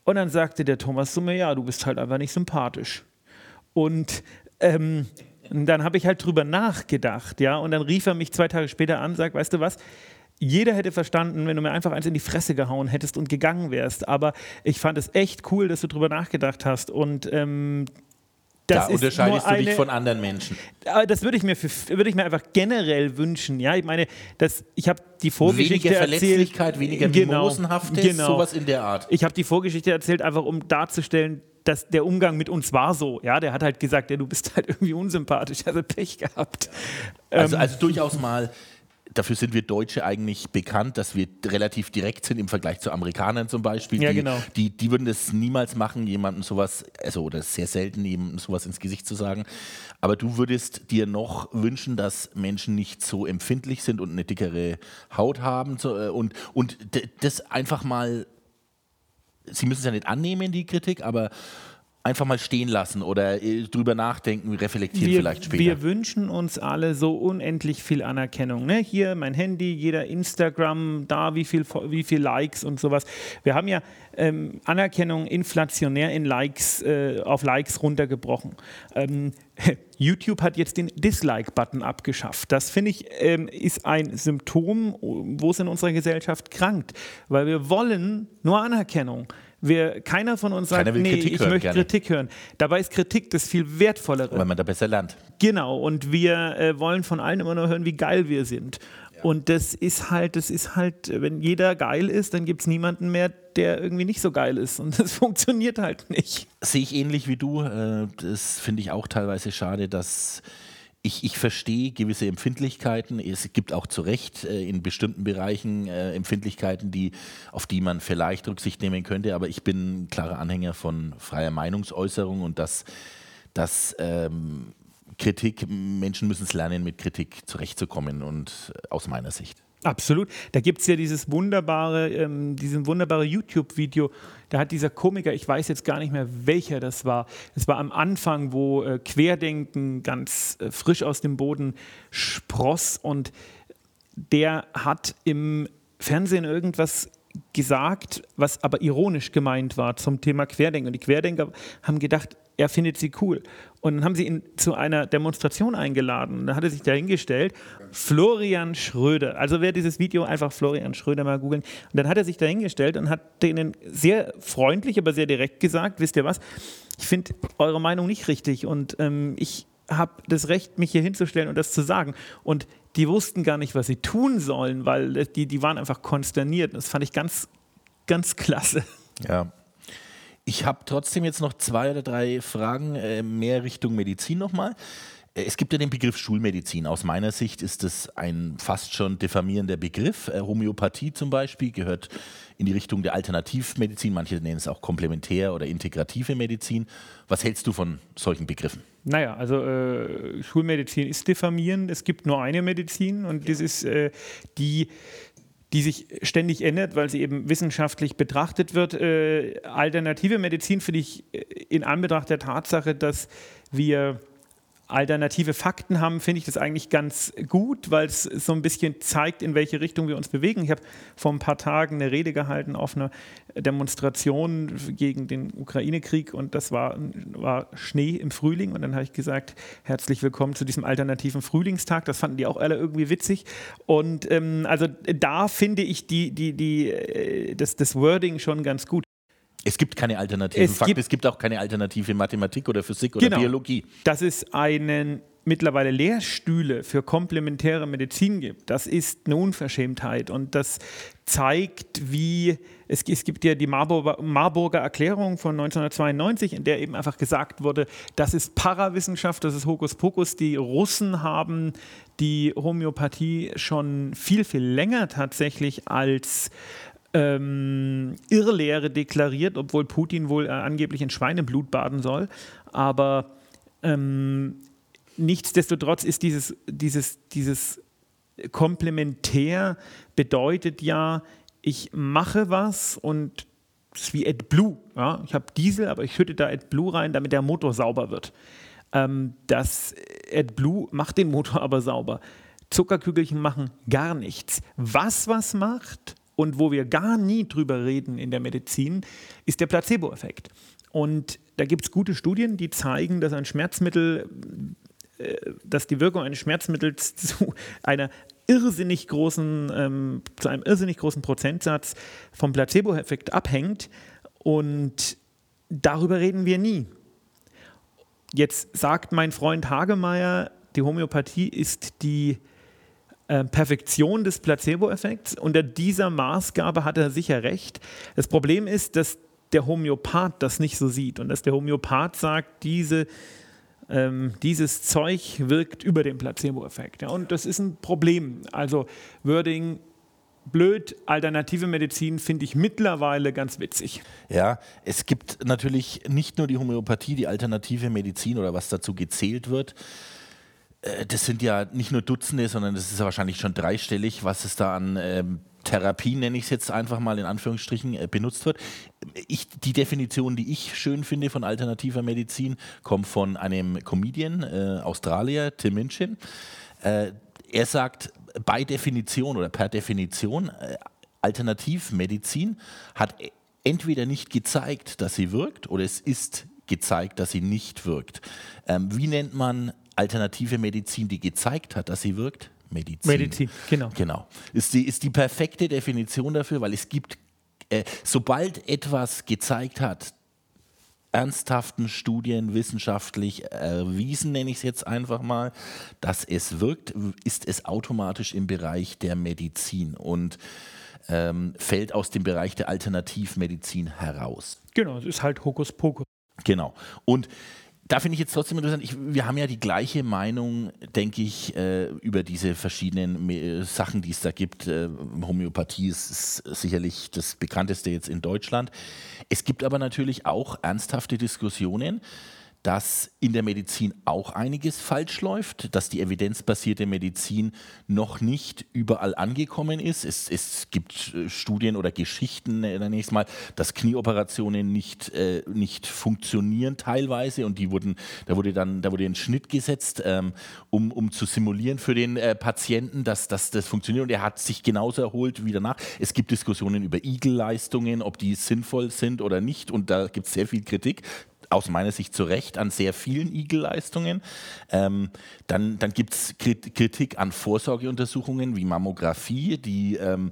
Und dann sagte der Thomas zu mir, ja, du bist halt einfach nicht sympathisch. Und ähm, dann habe ich halt drüber nachgedacht, ja, und dann rief er mich zwei Tage später an, sagt, weißt du was, jeder hätte verstanden, wenn du mir einfach eins in die Fresse gehauen hättest und gegangen wärst. Aber ich fand es echt cool, dass du drüber nachgedacht hast. Und ähm, das da unterscheidest eine, du dich von anderen Menschen. Das würde ich, mir würde ich mir einfach generell wünschen. Ja, ich meine, das, ich habe die Vorgeschichte weniger Verletzlichkeit, erzählt, weniger genau, Mimosenhaftes, genau. sowas in der Art. Ich habe die Vorgeschichte erzählt, einfach um darzustellen, dass der Umgang mit uns war so. Ja, der hat halt gesagt, ja, du bist halt irgendwie unsympathisch, also Pech gehabt. Also, ähm, also durchaus mal dafür sind wir Deutsche eigentlich bekannt, dass wir relativ direkt sind im Vergleich zu Amerikanern zum Beispiel. Ja, die, genau. die, die würden das niemals machen, jemandem sowas, also oder sehr selten jemandem sowas ins Gesicht zu sagen. Aber du würdest dir noch wünschen, dass Menschen nicht so empfindlich sind und eine dickere Haut haben äh, und, und das einfach mal, sie müssen es ja nicht annehmen, die Kritik, aber einfach mal stehen lassen oder äh, drüber nachdenken, reflektieren wir, vielleicht später. Wir wünschen uns alle so unendlich viel Anerkennung. Ne? Hier mein Handy, jeder Instagram, da wie viel, wie viel Likes und sowas. Wir haben ja ähm, Anerkennung inflationär in Likes, äh, auf Likes runtergebrochen. Ähm, YouTube hat jetzt den Dislike-Button abgeschafft. Das finde ich ähm, ist ein Symptom, wo es in unserer Gesellschaft krankt, weil wir wollen nur Anerkennung. Wir, keiner von uns sagt, nee, Kritik ich hören, möchte gerne. Kritik hören. Dabei ist Kritik das viel wertvollere. Weil man da besser lernt. Genau, und wir äh, wollen von allen immer nur hören, wie geil wir sind. Ja. Und das ist halt, das ist halt, wenn jeder geil ist, dann gibt es niemanden mehr, der irgendwie nicht so geil ist. Und das funktioniert halt nicht. Sehe ich ähnlich wie du. Äh, das finde ich auch teilweise schade, dass ich, ich verstehe gewisse Empfindlichkeiten. Es gibt auch zu Recht äh, in bestimmten Bereichen äh, Empfindlichkeiten, die, auf die man vielleicht Rücksicht nehmen könnte. Aber ich bin ein klarer Anhänger von freier Meinungsäußerung und dass, dass ähm, Kritik, Menschen müssen es lernen, mit Kritik zurechtzukommen und äh, aus meiner Sicht. Absolut. Da gibt es ja dieses wunderbare, ähm, diesen wunderbare YouTube-Video. Da hat dieser Komiker, ich weiß jetzt gar nicht mehr, welcher das war. Es war am Anfang, wo äh, Querdenken ganz äh, frisch aus dem Boden spross und der hat im Fernsehen irgendwas gesagt, was aber ironisch gemeint war zum Thema Querdenken. Und die Querdenker haben gedacht, er findet sie cool. Und dann haben sie ihn zu einer Demonstration eingeladen. Dann hat er sich dahingestellt, Florian Schröder. Also wer dieses Video einfach Florian Schröder mal googeln. Und dann hat er sich dahingestellt und hat denen sehr freundlich, aber sehr direkt gesagt, wisst ihr was, ich finde eure Meinung nicht richtig und ähm, ich habe das Recht, mich hier hinzustellen und das zu sagen. Und die wussten gar nicht, was sie tun sollen, weil die, die waren einfach konsterniert. Das fand ich ganz, ganz klasse. Ja, ich habe trotzdem jetzt noch zwei oder drei Fragen äh, mehr Richtung Medizin nochmal. Äh, es gibt ja den Begriff Schulmedizin. Aus meiner Sicht ist das ein fast schon diffamierender Begriff. Äh, Homöopathie zum Beispiel gehört in die Richtung der Alternativmedizin. Manche nennen es auch komplementär oder integrative Medizin. Was hältst du von solchen Begriffen? Naja, also äh, Schulmedizin ist diffamierend. Es gibt nur eine Medizin und das ist äh, die die sich ständig ändert, weil sie eben wissenschaftlich betrachtet wird. Äh, alternative Medizin finde ich äh, in Anbetracht der Tatsache, dass wir alternative Fakten haben, finde ich das eigentlich ganz gut, weil es so ein bisschen zeigt, in welche Richtung wir uns bewegen. Ich habe vor ein paar Tagen eine Rede gehalten auf einer Demonstration gegen den Ukraine-Krieg und das war, war Schnee im Frühling und dann habe ich gesagt, herzlich willkommen zu diesem alternativen Frühlingstag. Das fanden die auch alle irgendwie witzig und ähm, also da finde ich die, die, die, äh, das, das Wording schon ganz gut. Es gibt keine alternativen es Fakten, gibt, es gibt auch keine alternative Mathematik oder Physik oder genau, Biologie. Dass es einen mittlerweile Lehrstühle für komplementäre Medizin gibt, das ist eine Unverschämtheit und das zeigt, wie es, es gibt ja die Marburger, Marburger, Erklärung von 1992, in der eben einfach gesagt wurde, das ist Parawissenschaft, das ist Hokuspokus. Die Russen haben die Homöopathie schon viel, viel länger tatsächlich als ähm, Irrlehre deklariert, obwohl Putin wohl äh, angeblich in Schweineblut baden soll. Aber ähm, nichtsdestotrotz ist dieses, dieses, dieses Komplementär bedeutet ja, ich mache was und es ist wie AdBlue. Ja? Ich habe Diesel, aber ich schütte da AdBlue rein, damit der Motor sauber wird. Ähm, das AdBlue macht den Motor aber sauber. Zuckerkügelchen machen gar nichts. Was was macht, und wo wir gar nie drüber reden in der Medizin, ist der Placebo-Effekt. Und da gibt es gute Studien, die zeigen, dass ein Schmerzmittel, äh, dass die Wirkung eines Schmerzmittels zu einer irrsinnig großen, ähm, zu einem irrsinnig großen Prozentsatz vom Placebo-Effekt abhängt. Und darüber reden wir nie. Jetzt sagt mein Freund Hagemeyer, die Homöopathie ist die Perfektion des Placebo-Effekts. Unter dieser Maßgabe hat er sicher recht. Das Problem ist, dass der Homöopath das nicht so sieht und dass der Homöopath sagt, diese ähm, dieses Zeug wirkt über den Placebo-Effekt. Ja, und das ist ein Problem. Also Wording blöd, alternative Medizin finde ich mittlerweile ganz witzig. Ja, es gibt natürlich nicht nur die Homöopathie, die alternative Medizin oder was dazu gezählt wird. Äh, das sind ja nicht nur Dutzende, sondern das ist ja wahrscheinlich schon dreistellig, was es da an ähm, Therapie, nenne ich es jetzt einfach mal in Anführungsstrichen, äh, benutzt wird. Ich, die Definition, die ich schön finde von alternativer Medizin, kommt von einem Comedian, äh, Australier, Tim Minchin. Äh, er sagt, bei Definition oder per Definition, äh, Alternativmedizin hat entweder nicht gezeigt, dass sie wirkt, oder es ist gezeigt, dass sie nicht wirkt. Ähm, wie nennt man alternative Medizin, die gezeigt hat, dass sie wirkt? Medizin. Medizin, genau. Genau. Ist die, ist die perfekte Definition dafür, weil es gibt, äh, sobald etwas gezeigt hat, ernsthaften Studien wissenschaftlich erwiesen, nenne ich es jetzt einfach mal, dass es wirkt, ist es automatisch im Bereich der Medizin und ähm, fällt aus dem Bereich der Alternativmedizin heraus. Genau, es ist halt Hokuspokus. Genau. Und da finde ich jetzt trotzdem interessant, ich, wir haben ja die gleiche Meinung, denke ich, äh, über diese verschiedenen äh, Sachen, die es da gibt. Äh, Homöopathie ist, ist, sicherlich das bekannteste jetzt in Deutschland. Es gibt aber natürlich auch ernsthafte Diskussionen, dass in der Medizin auch einiges falsch läuft, dass die evidenzbasierte Medizin noch nicht überall angekommen ist. Es, es gibt äh, Studien oder Geschichten, äh, es mal, dass Knieoperationen nicht, äh, nicht funktionieren teilweise und die wurden, da wurde dann, da wurde ein Schnitt gesetzt, ähm, um, um zu simulieren für den äh, Patienten, dass, dass das funktioniert und er hat sich genauso erholt wie danach. Es gibt Diskussionen über Igelleistungen, ob die sinnvoll sind oder nicht und da gibt es sehr viel Kritik aus meiner Sicht zu Recht an sehr vielen Igel-Leistungen. Ähm, dann dann gibt es Kritik an Vorsorgeuntersuchungen wie Mammographie, die ähm,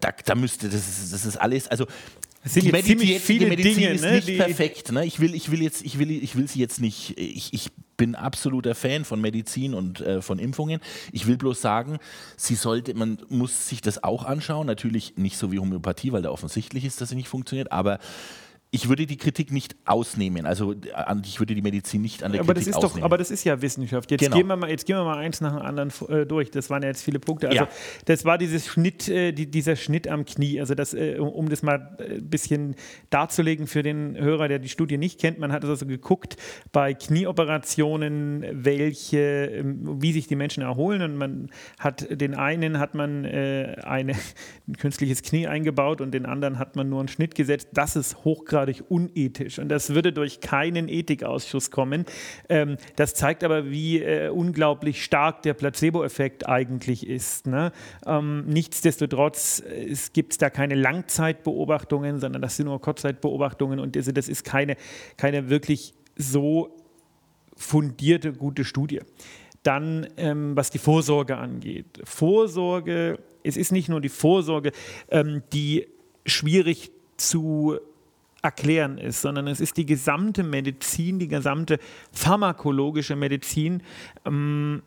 da, da müsste, das ist, das ist alles, also es sind die Medizin, ziemlich viele die Medizin Dinge, ist ne, nicht perfekt. Ne? Ich will, ich will jetzt, ich will, ich will sie jetzt nicht. Ich, ich bin absoluter Fan von Medizin und äh, von Impfungen. Ich will bloß sagen, sie sollte, man muss sich das auch anschauen. Natürlich nicht so wie Homöopathie, weil da offensichtlich ist, dass sie nicht funktioniert. Aber ich würde die Kritik nicht ausnehmen. Also ich würde die Medizin nicht an der aber Kritik das ist ausnehmen. Doch, aber das ist ja Wissenschaft. Jetzt, Genau. gehen wir mal, jetzt gehen wir mal eins nach dem anderen äh, durch. Das waren ja jetzt viele Punkte. Also Ja. das war dieses Schnitt, äh, die, dieser Schnitt am Knie. Also das, äh, um das mal ein bisschen darzulegen für den Hörer, der die Studie nicht kennt. Man hat also geguckt bei Knieoperationen, welche, ähm, wie sich die Menschen erholen. Und man hat den einen hat man äh, eine, ein künstliches Knie eingebaut und den anderen hat man nur einen Schnitt gesetzt. Das ist hochgradig unethisch und das würde durch keinen Ethikausschuss kommen. Ähm, das zeigt aber, wie äh, unglaublich stark der Placebo-Effekt eigentlich ist. Ne? Ähm, nichtsdestotrotz äh, es gibt da keine Langzeitbeobachtungen, sondern das sind nur Kurzzeitbeobachtungen und also das ist keine, keine wirklich so fundierte, gute Studie. Dann, ähm, was die Vorsorge angeht. Vorsorge, es ist nicht nur die Vorsorge, ähm, die schwierig zu erklären ist, sondern es ist die gesamte Medizin, die gesamte pharmakologische Medizin, ähm,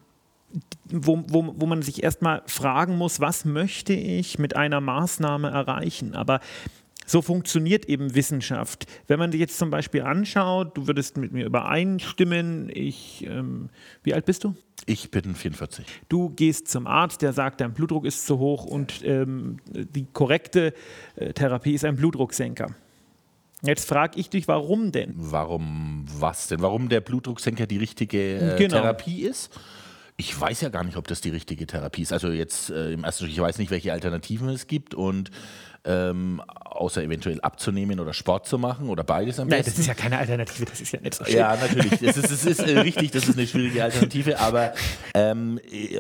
wo, wo, wo man sich erstmal fragen muss, was möchte ich mit einer Maßnahme erreichen? Aber so funktioniert eben Wissenschaft. Wenn man sich jetzt zum Beispiel anschaut, du würdest mit mir übereinstimmen, ich, ähm, wie alt bist du? ich bin 44. Du gehst zum Arzt, der sagt, dein Blutdruck ist zu hoch und ähm, die korrekte äh, Therapie ist ein Blutdrucksenker. Jetzt frage ich dich, warum denn? Warum was denn? Warum der Blutdrucksenker die richtige äh, Genau. Therapie ist? Ich weiß ja gar nicht, ob das die richtige Therapie ist. Also jetzt äh, im ersten Schritt, ich weiß nicht, welche Alternativen es gibt und ähm, außer eventuell abzunehmen oder Sport zu machen oder beides am Nein, besten. das ist ja keine Alternative, das ist ja nicht so schön. Ja, natürlich. Das ist, das ist äh, richtig, das ist eine schwierige Alternative, aber ähm, äh,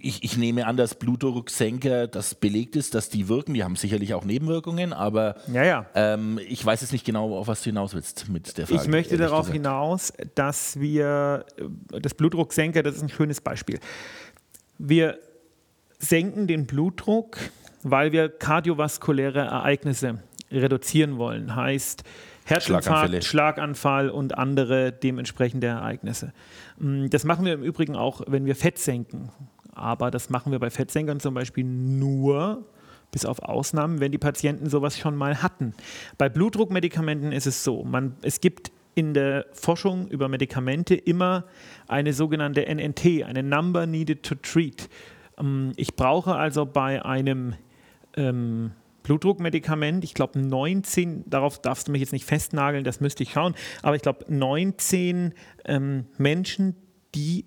ich, ich nehme an, dass Blutdrucksenker, das belegt ist, dass die wirken. Die haben sicherlich auch Nebenwirkungen, aber Ja, ja. ähm, ich weiß jetzt nicht genau, auf was du hinaus willst mit der Frage. Ich möchte darauf gesagt. hinaus, dass wir äh, das Blutdrucksenker, das ist ein schönes Beispiel. Wir senken den Blutdruck, weil wir kardiovaskuläre Ereignisse reduzieren wollen. Heißt. Herzinfarkt, Schlaganfall und andere dementsprechende Ereignisse. Mm, Das machen wir im Übrigen auch, wenn wir Fett senken. Aber das machen wir bei Fettsenkern zum Beispiel nur, bis auf Ausnahmen, wenn die Patienten sowas schon mal hatten. Bei Blutdruckmedikamenten ist es so, man, es gibt in der Forschung über Medikamente immer eine sogenannte NNT, eine Number Needed to Treat. Ähm, ich brauche also bei einem ähm, Blutdruckmedikament, ich glaube 19, darauf darfst du mich jetzt nicht festnageln, das müsste ich schauen, aber ich glaube 19 ähm, Menschen, die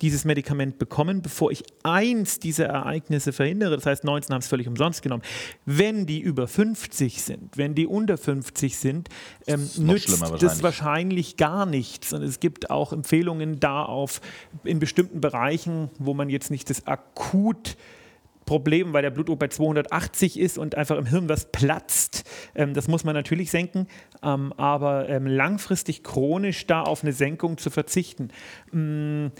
dieses Medikament bekommen, bevor ich eins dieser Ereignisse verhindere. Das heißt, 19 haben es völlig umsonst genommen. Wenn die über 50 sind, wenn die unter 50 sind, ähm, nützt wahrscheinlich. das wahrscheinlich gar nichts. Und es gibt auch Empfehlungen da auf in bestimmten Bereichen, wo man jetzt nicht das akut Problem, weil der Blutdruck bei 280 ist und einfach im Hirn was platzt. Ähm, das muss man natürlich senken, ähm, aber ähm, langfristig chronisch da auf eine Senkung zu verzichten. Mh, mm,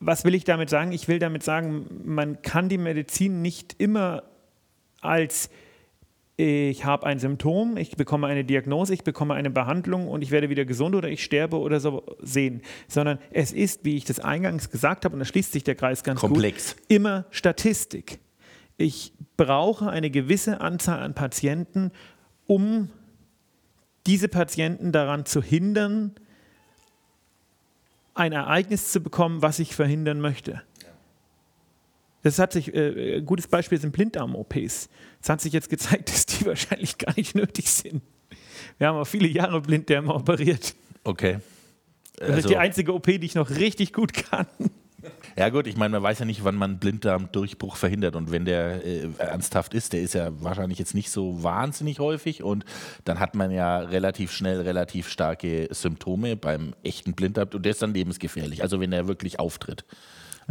was will ich damit sagen? Ich will damit sagen, man kann die Medizin nicht immer als ich habe ein Symptom, ich bekomme eine Diagnose, ich bekomme eine Behandlung und ich werde wieder gesund oder ich sterbe oder so sehen, sondern es ist, wie ich das eingangs gesagt habe, und da schließt sich der Kreis ganz Komplex. gut, immer Statistik. Ich brauche eine gewisse Anzahl an Patienten, um diese Patienten daran zu hindern, ein Ereignis zu bekommen, was ich verhindern möchte. Das hat sich, äh, ein gutes Beispiel sind Blinddarm-OPs. Es hat sich jetzt gezeigt, dass die wahrscheinlich gar nicht nötig sind. Wir haben auch viele Jahre Blinddarm operiert. Okay. Das also, ist die einzige OP, die ich noch richtig gut kann. Ja gut, ich meine, man weiß ja nicht, wann man Blinddarmdurchbruch verhindert und wenn der äh, ernsthaft ist, der ist ja wahrscheinlich jetzt nicht so wahnsinnig häufig und dann hat man ja relativ schnell relativ starke Symptome beim echten Blinddarm und der ist dann lebensgefährlich, also wenn er wirklich auftritt.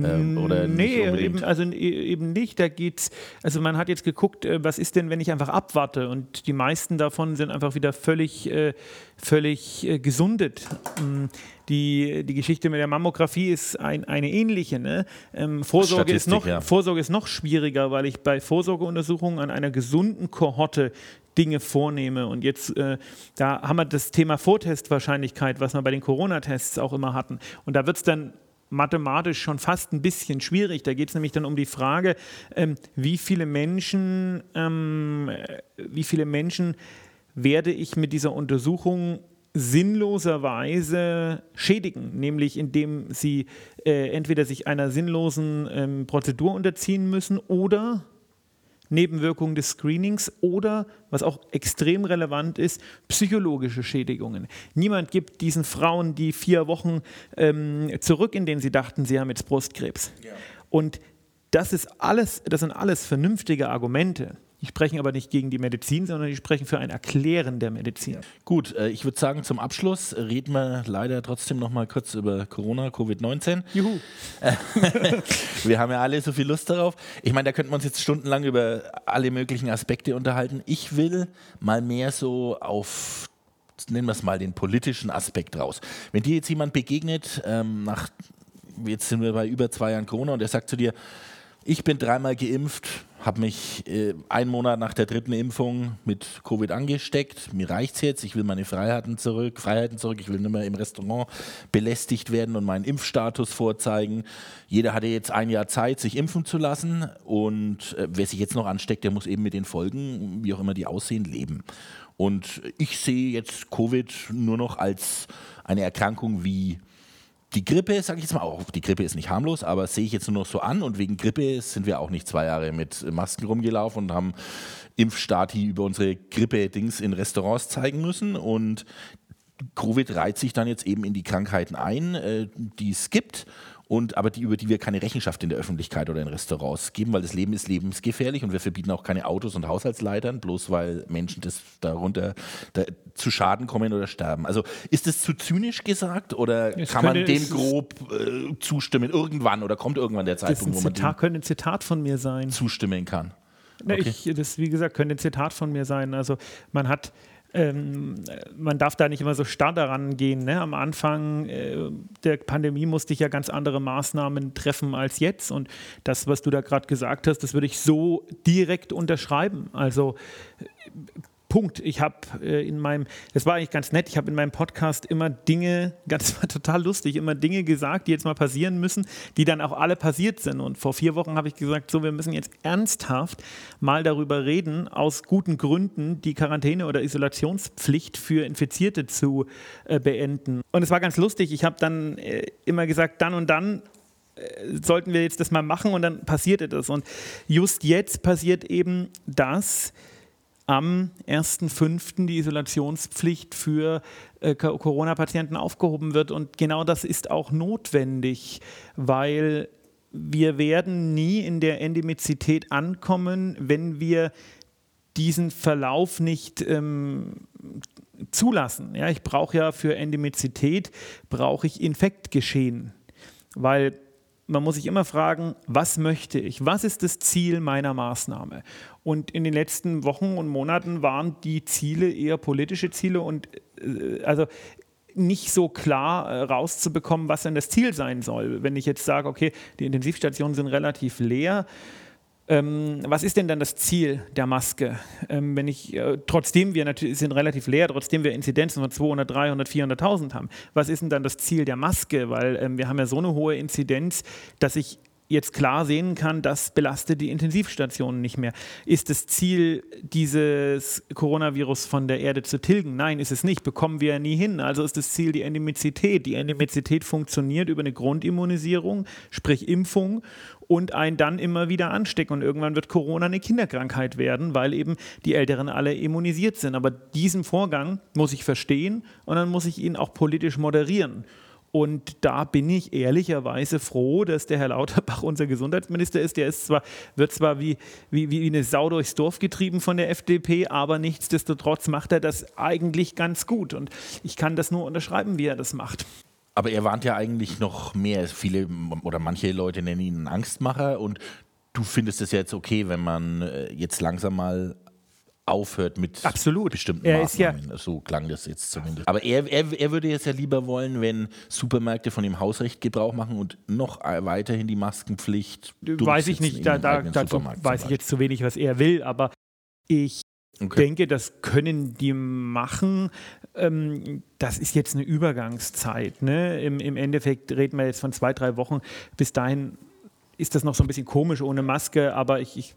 Ähm, oder nee, eben, also eben nicht. Da geht's, also man hat jetzt geguckt, äh, was ist denn, wenn ich einfach abwarte und die meisten davon sind einfach wieder völlig, äh, völlig äh, gesundet. Mm, die, die Geschichte mit der Mammographie ist ein, eine ähnliche. Ne? Ähm, Vorsorge, ist noch, ja. Vorsorge ist noch schwieriger, weil ich bei Vorsorgeuntersuchungen an einer gesunden Kohorte Dinge vornehme. Und jetzt, äh, da haben wir das Thema Vortestwahrscheinlichkeit, was wir bei den Corona-Tests auch immer hatten. Und da wird es dann mathematisch schon fast ein bisschen schwierig. Da geht es nämlich dann um die Frage, ähm, wie viele Menschen, ähm, wie viele Menschen werde ich mit dieser Untersuchung sinnloserweise schädigen, nämlich indem sie äh, entweder sich einer sinnlosen ähm, Prozedur unterziehen müssen oder Nebenwirkungen des Screenings oder, was auch extrem relevant ist, psychologische Schädigungen. Niemand gibt diesen Frauen die vier Wochen ähm, zurück, in denen sie dachten, sie haben jetzt Brustkrebs. Ja. Und das ist alles, das sind alles vernünftige Argumente. Die sprechen aber nicht gegen die Medizin, sondern die sprechen für ein Erklären der Medizin. Gut, äh, ich würde sagen, zum Abschluss reden wir leider trotzdem noch mal kurz über Corona, Covid-19. Juhu. wir haben ja alle so viel Lust darauf. Ich meine, da könnten wir uns jetzt stundenlang über alle möglichen Aspekte unterhalten. Ich will mal mehr so auf nennen wir es mal den politischen Aspekt raus. Wenn dir jetzt jemand begegnet, ähm, nach, jetzt sind wir bei über zwei Jahren Corona und er sagt zu dir, ich bin dreimal geimpft, habe mich äh, einen Monat nach der dritten Impfung mit Covid angesteckt. Mir reicht es jetzt. Ich will meine Freiheiten zurück, Freiheiten zurück. Ich will nicht mehr im Restaurant belästigt werden und meinen Impfstatus vorzeigen. Jeder hatte jetzt ein Jahr Zeit, sich impfen zu lassen. Und äh, wer sich jetzt noch ansteckt, der muss eben mit den Folgen, wie auch immer die aussehen, leben. Und ich sehe jetzt Covid nur noch als eine Erkrankung wie die Grippe, sage ich jetzt mal, auch die Grippe ist nicht harmlos, aber sehe ich jetzt nur noch so an und wegen Grippe sind wir auch nicht zwei Jahre mit Masken rumgelaufen und haben Impfstati über unsere Grippe-Dings in Restaurants zeigen müssen und Covid reiht sich dann jetzt eben in die Krankheiten ein, äh, die es gibt und aber die, über die wir keine Rechenschaft in der Öffentlichkeit oder in Restaurants geben, weil das Leben ist lebensgefährlich und wir verbieten auch keine Autos und Haushaltsleitern, bloß weil Menschen das darunter da, zu Schaden kommen oder sterben. Also ist das zu zynisch gesagt oder es kann man dem grob äh, zustimmen irgendwann oder kommt irgendwann der Zeitpunkt, wo man Zitat, könnte ein Zitat von mir sein. zustimmen kann? Okay. Ich, das, wie gesagt, könnte ein Zitat von mir sein. Also man hat ähm, man darf da nicht immer so starr daran gehen. Ne? Am Anfang äh, der Pandemie musste ich ja ganz andere Maßnahmen treffen als jetzt. Und das, was du da gerade gesagt hast, das würde ich so direkt unterschreiben. Also Punkt. Ich habe äh, in meinem, das war eigentlich ganz nett, ich habe in meinem Podcast immer Dinge, ganz total lustig, immer Dinge gesagt, die jetzt mal passieren müssen, die dann auch alle passiert sind. Und vor vier Wochen habe ich gesagt, so, wir müssen jetzt ernsthaft mal darüber reden, aus guten Gründen die Quarantäne- oder Isolationspflicht für Infizierte zu äh, beenden. Und es war ganz lustig, ich habe dann äh, immer gesagt, dann und dann äh, sollten wir jetzt das mal machen und dann passierte das. Und just jetzt passiert eben das, am 1.5. die Isolationspflicht für äh, Corona-Patienten aufgehoben wird. Und genau das ist auch notwendig, weil wir werden nie in der Endemizität ankommen, wenn wir diesen Verlauf nicht ähm, zulassen. Ja, ich brauche ja für Endemizität brauche ich Infektgeschehen, weil man muss sich immer fragen, was möchte ich? Was ist das Ziel meiner Maßnahme? Und in den letzten Wochen und Monaten waren die Ziele eher politische Ziele und äh, also nicht so klar äh, rauszubekommen, was denn das Ziel sein soll. Wenn ich jetzt sage, okay, die Intensivstationen sind relativ leer, ähm, was ist denn dann das Ziel der Maske? Ähm, wenn ich, äh, trotzdem wir natürlich sind relativ leer, trotzdem wir Inzidenzen von 200, 300, 400.000 haben, was ist denn dann das Ziel der Maske? Weil ähm, wir haben ja so eine hohe Inzidenz, dass ich jetzt klar sehen kann, das belastet die Intensivstationen nicht mehr. Ist das Ziel, dieses Coronavirus von der Erde zu tilgen? Nein, ist es nicht. Bekommen wir ja nie hin. Also ist das Ziel die Endemizität. Die Endemizität funktioniert über eine Grundimmunisierung, sprich Impfung und ein dann immer wieder anstecken. Und irgendwann wird Corona eine Kinderkrankheit werden, weil eben die Älteren alle immunisiert sind. Aber diesen Vorgang muss ich verstehen und dann muss ich ihn auch politisch moderieren. Und da bin ich ehrlicherweise froh, dass der Herr Lauterbach unser Gesundheitsminister ist. Der ist zwar, wird zwar wie, wie, wie eine Sau durchs Dorf getrieben von der FDP, aber nichtsdestotrotz macht er das eigentlich ganz gut. Und ich kann das nur unterschreiben, wie er das macht. Aber er warnt ja eigentlich noch mehr. Viele oder manche Leute nennen ihn Angstmacher und du findest es jetzt okay, wenn man äh, jetzt langsam mal aufhört mit Absolut. bestimmten er Maßnahmen. Ja so klang das jetzt zumindest. Aber er, er, er würde jetzt ja lieber wollen, wenn Supermärkte von dem Hausrecht Gebrauch machen und noch weiterhin die Maskenpflicht. Weiß ich nicht, da, da, dazu weiß ich jetzt zu wenig, was er will, aber ich okay. denke, das können die machen. Ähm, das ist jetzt eine Übergangszeit. Ne? Im, Im Endeffekt reden wir jetzt von zwei, drei Wochen. Bis dahin ist das noch so ein bisschen komisch ohne Maske, aber ich, ich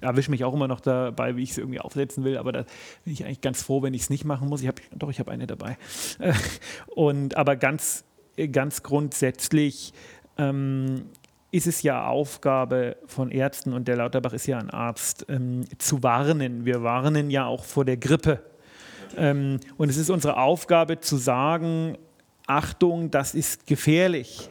erwische mich auch immer noch dabei, wie ich es irgendwie aufsetzen will, aber da bin ich eigentlich ganz froh, wenn ich es nicht machen muss. Ich habe doch, ich habe eine dabei. Und aber ganz, ganz grundsätzlich ähm, ist es ja Aufgabe von Ärzten und der Lauterbach ist ja ein Arzt, ähm, zu warnen. Wir warnen ja auch vor der Grippe. Ähm, und es ist unsere Aufgabe zu sagen, Achtung, das ist gefährlich.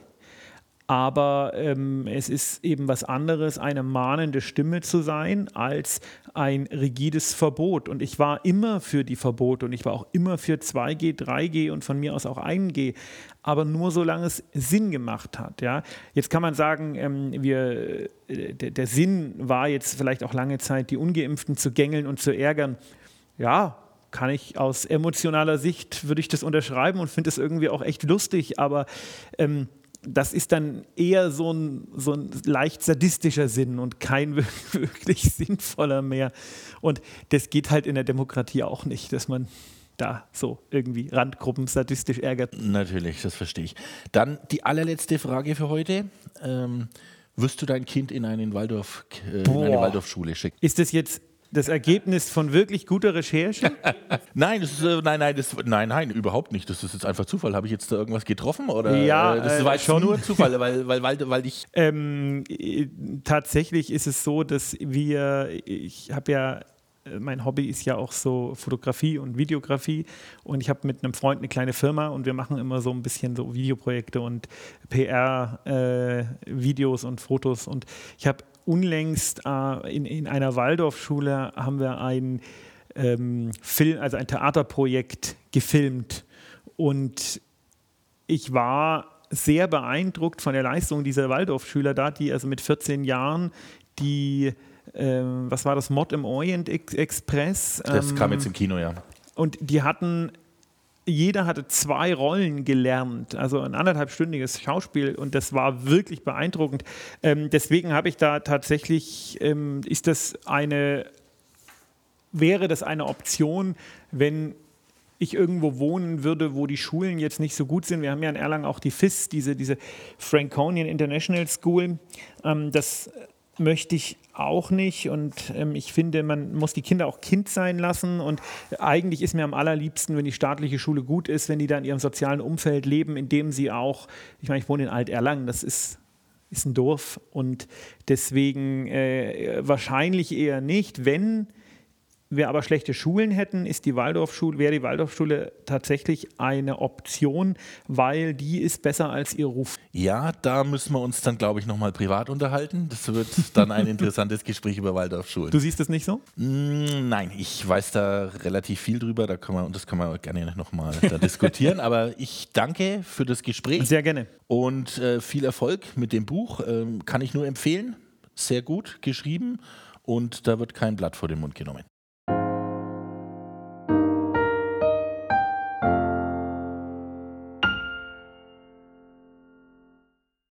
Aber ähm, es ist eben was anderes, eine mahnende Stimme zu sein, als ein rigides Verbot. Und ich war immer für die Verbote und ich war auch immer für 2G, 3G und von mir aus auch 1G. Aber nur solange es Sinn gemacht hat. Ja? Jetzt kann man sagen, ähm, wir, äh, der, der Sinn war jetzt vielleicht auch lange Zeit, die Ungeimpften zu gängeln und zu ärgern. Ja, kann ich aus emotionaler Sicht, würde ich das unterschreiben und finde es irgendwie auch echt lustig, aber ähm, das ist dann eher so ein, so ein leicht sadistischer Sinn und kein wirklich sinnvoller mehr. Und das geht halt in der Demokratie auch nicht, dass man da so irgendwie Randgruppen sadistisch ärgert. Natürlich, das verstehe ich. Dann die allerletzte Frage für heute. Ähm, wirst du dein Kind in, einen Waldorf, äh, in eine Waldorfschule schicken? Ist das jetzt das Ergebnis von wirklich guter Recherche? nein, das ist, äh, nein, nein, das, nein, nein, überhaupt nicht. Das ist jetzt einfach Zufall. Habe ich jetzt da irgendwas getroffen? Oder, ja, äh, das äh, war jetzt schon nur Zufall, weil, weil, weil, weil ich. Ähm, tatsächlich ist es so, dass wir, ich habe ja äh, mein Hobby ist ja auch so Fotografie und Videografie und ich habe mit einem Freund eine kleine Firma und wir machen immer so ein bisschen so Videoprojekte und PR-Videos äh, und Fotos und ich habe unlängst äh, in, in einer Waldorfschule haben wir ein ähm, Film, also ein Theaterprojekt gefilmt und ich war sehr beeindruckt von der Leistung dieser Waldorfschüler da, die also mit 14 Jahren die ähm, was war das, Mod im Orient Express. Das ähm, kam jetzt im Kino, ja. Und die hatten, jeder hatte zwei Rollen gelernt, also ein anderthalbstündiges Schauspiel und das war wirklich beeindruckend. Ähm, deswegen habe ich da tatsächlich, ähm, ist das eine wäre das eine Option, wenn ich irgendwo wohnen würde, wo die Schulen jetzt nicht so gut sind. Wir haben ja in Erlangen auch die FIS, diese, diese Franconian International School. Ähm, das möchte ich auch nicht und ähm, ich finde, man muss die Kinder auch Kind sein lassen und eigentlich ist mir am allerliebsten, wenn die staatliche Schule gut ist, wenn die da in ihrem sozialen Umfeld leben, in dem sie auch, ich meine, ich wohne in Alt-Erlangen, das ist ist ein Dorf und deswegen äh, wahrscheinlich eher nicht. Wenn wir aber schlechte Schulen hätten, ist die Waldorfschule, wäre die Waldorfschule tatsächlich eine Option, weil die ist besser als ihr Ruf. Ja, da müssen wir uns dann, glaube ich, nochmal privat unterhalten. Das wird dann ein interessantes Gespräch über Waldorfschulen. Du siehst das nicht so? Mm, nein, ich weiß da relativ viel drüber, da kann man, und das kann man gerne nochmal diskutieren. aber ich danke für das Gespräch. Sehr gerne. Und äh, viel Erfolg mit dem Buch. Ähm, kann ich nur empfehlen. Sehr gut geschrieben und da wird kein Blatt vor den Mund genommen.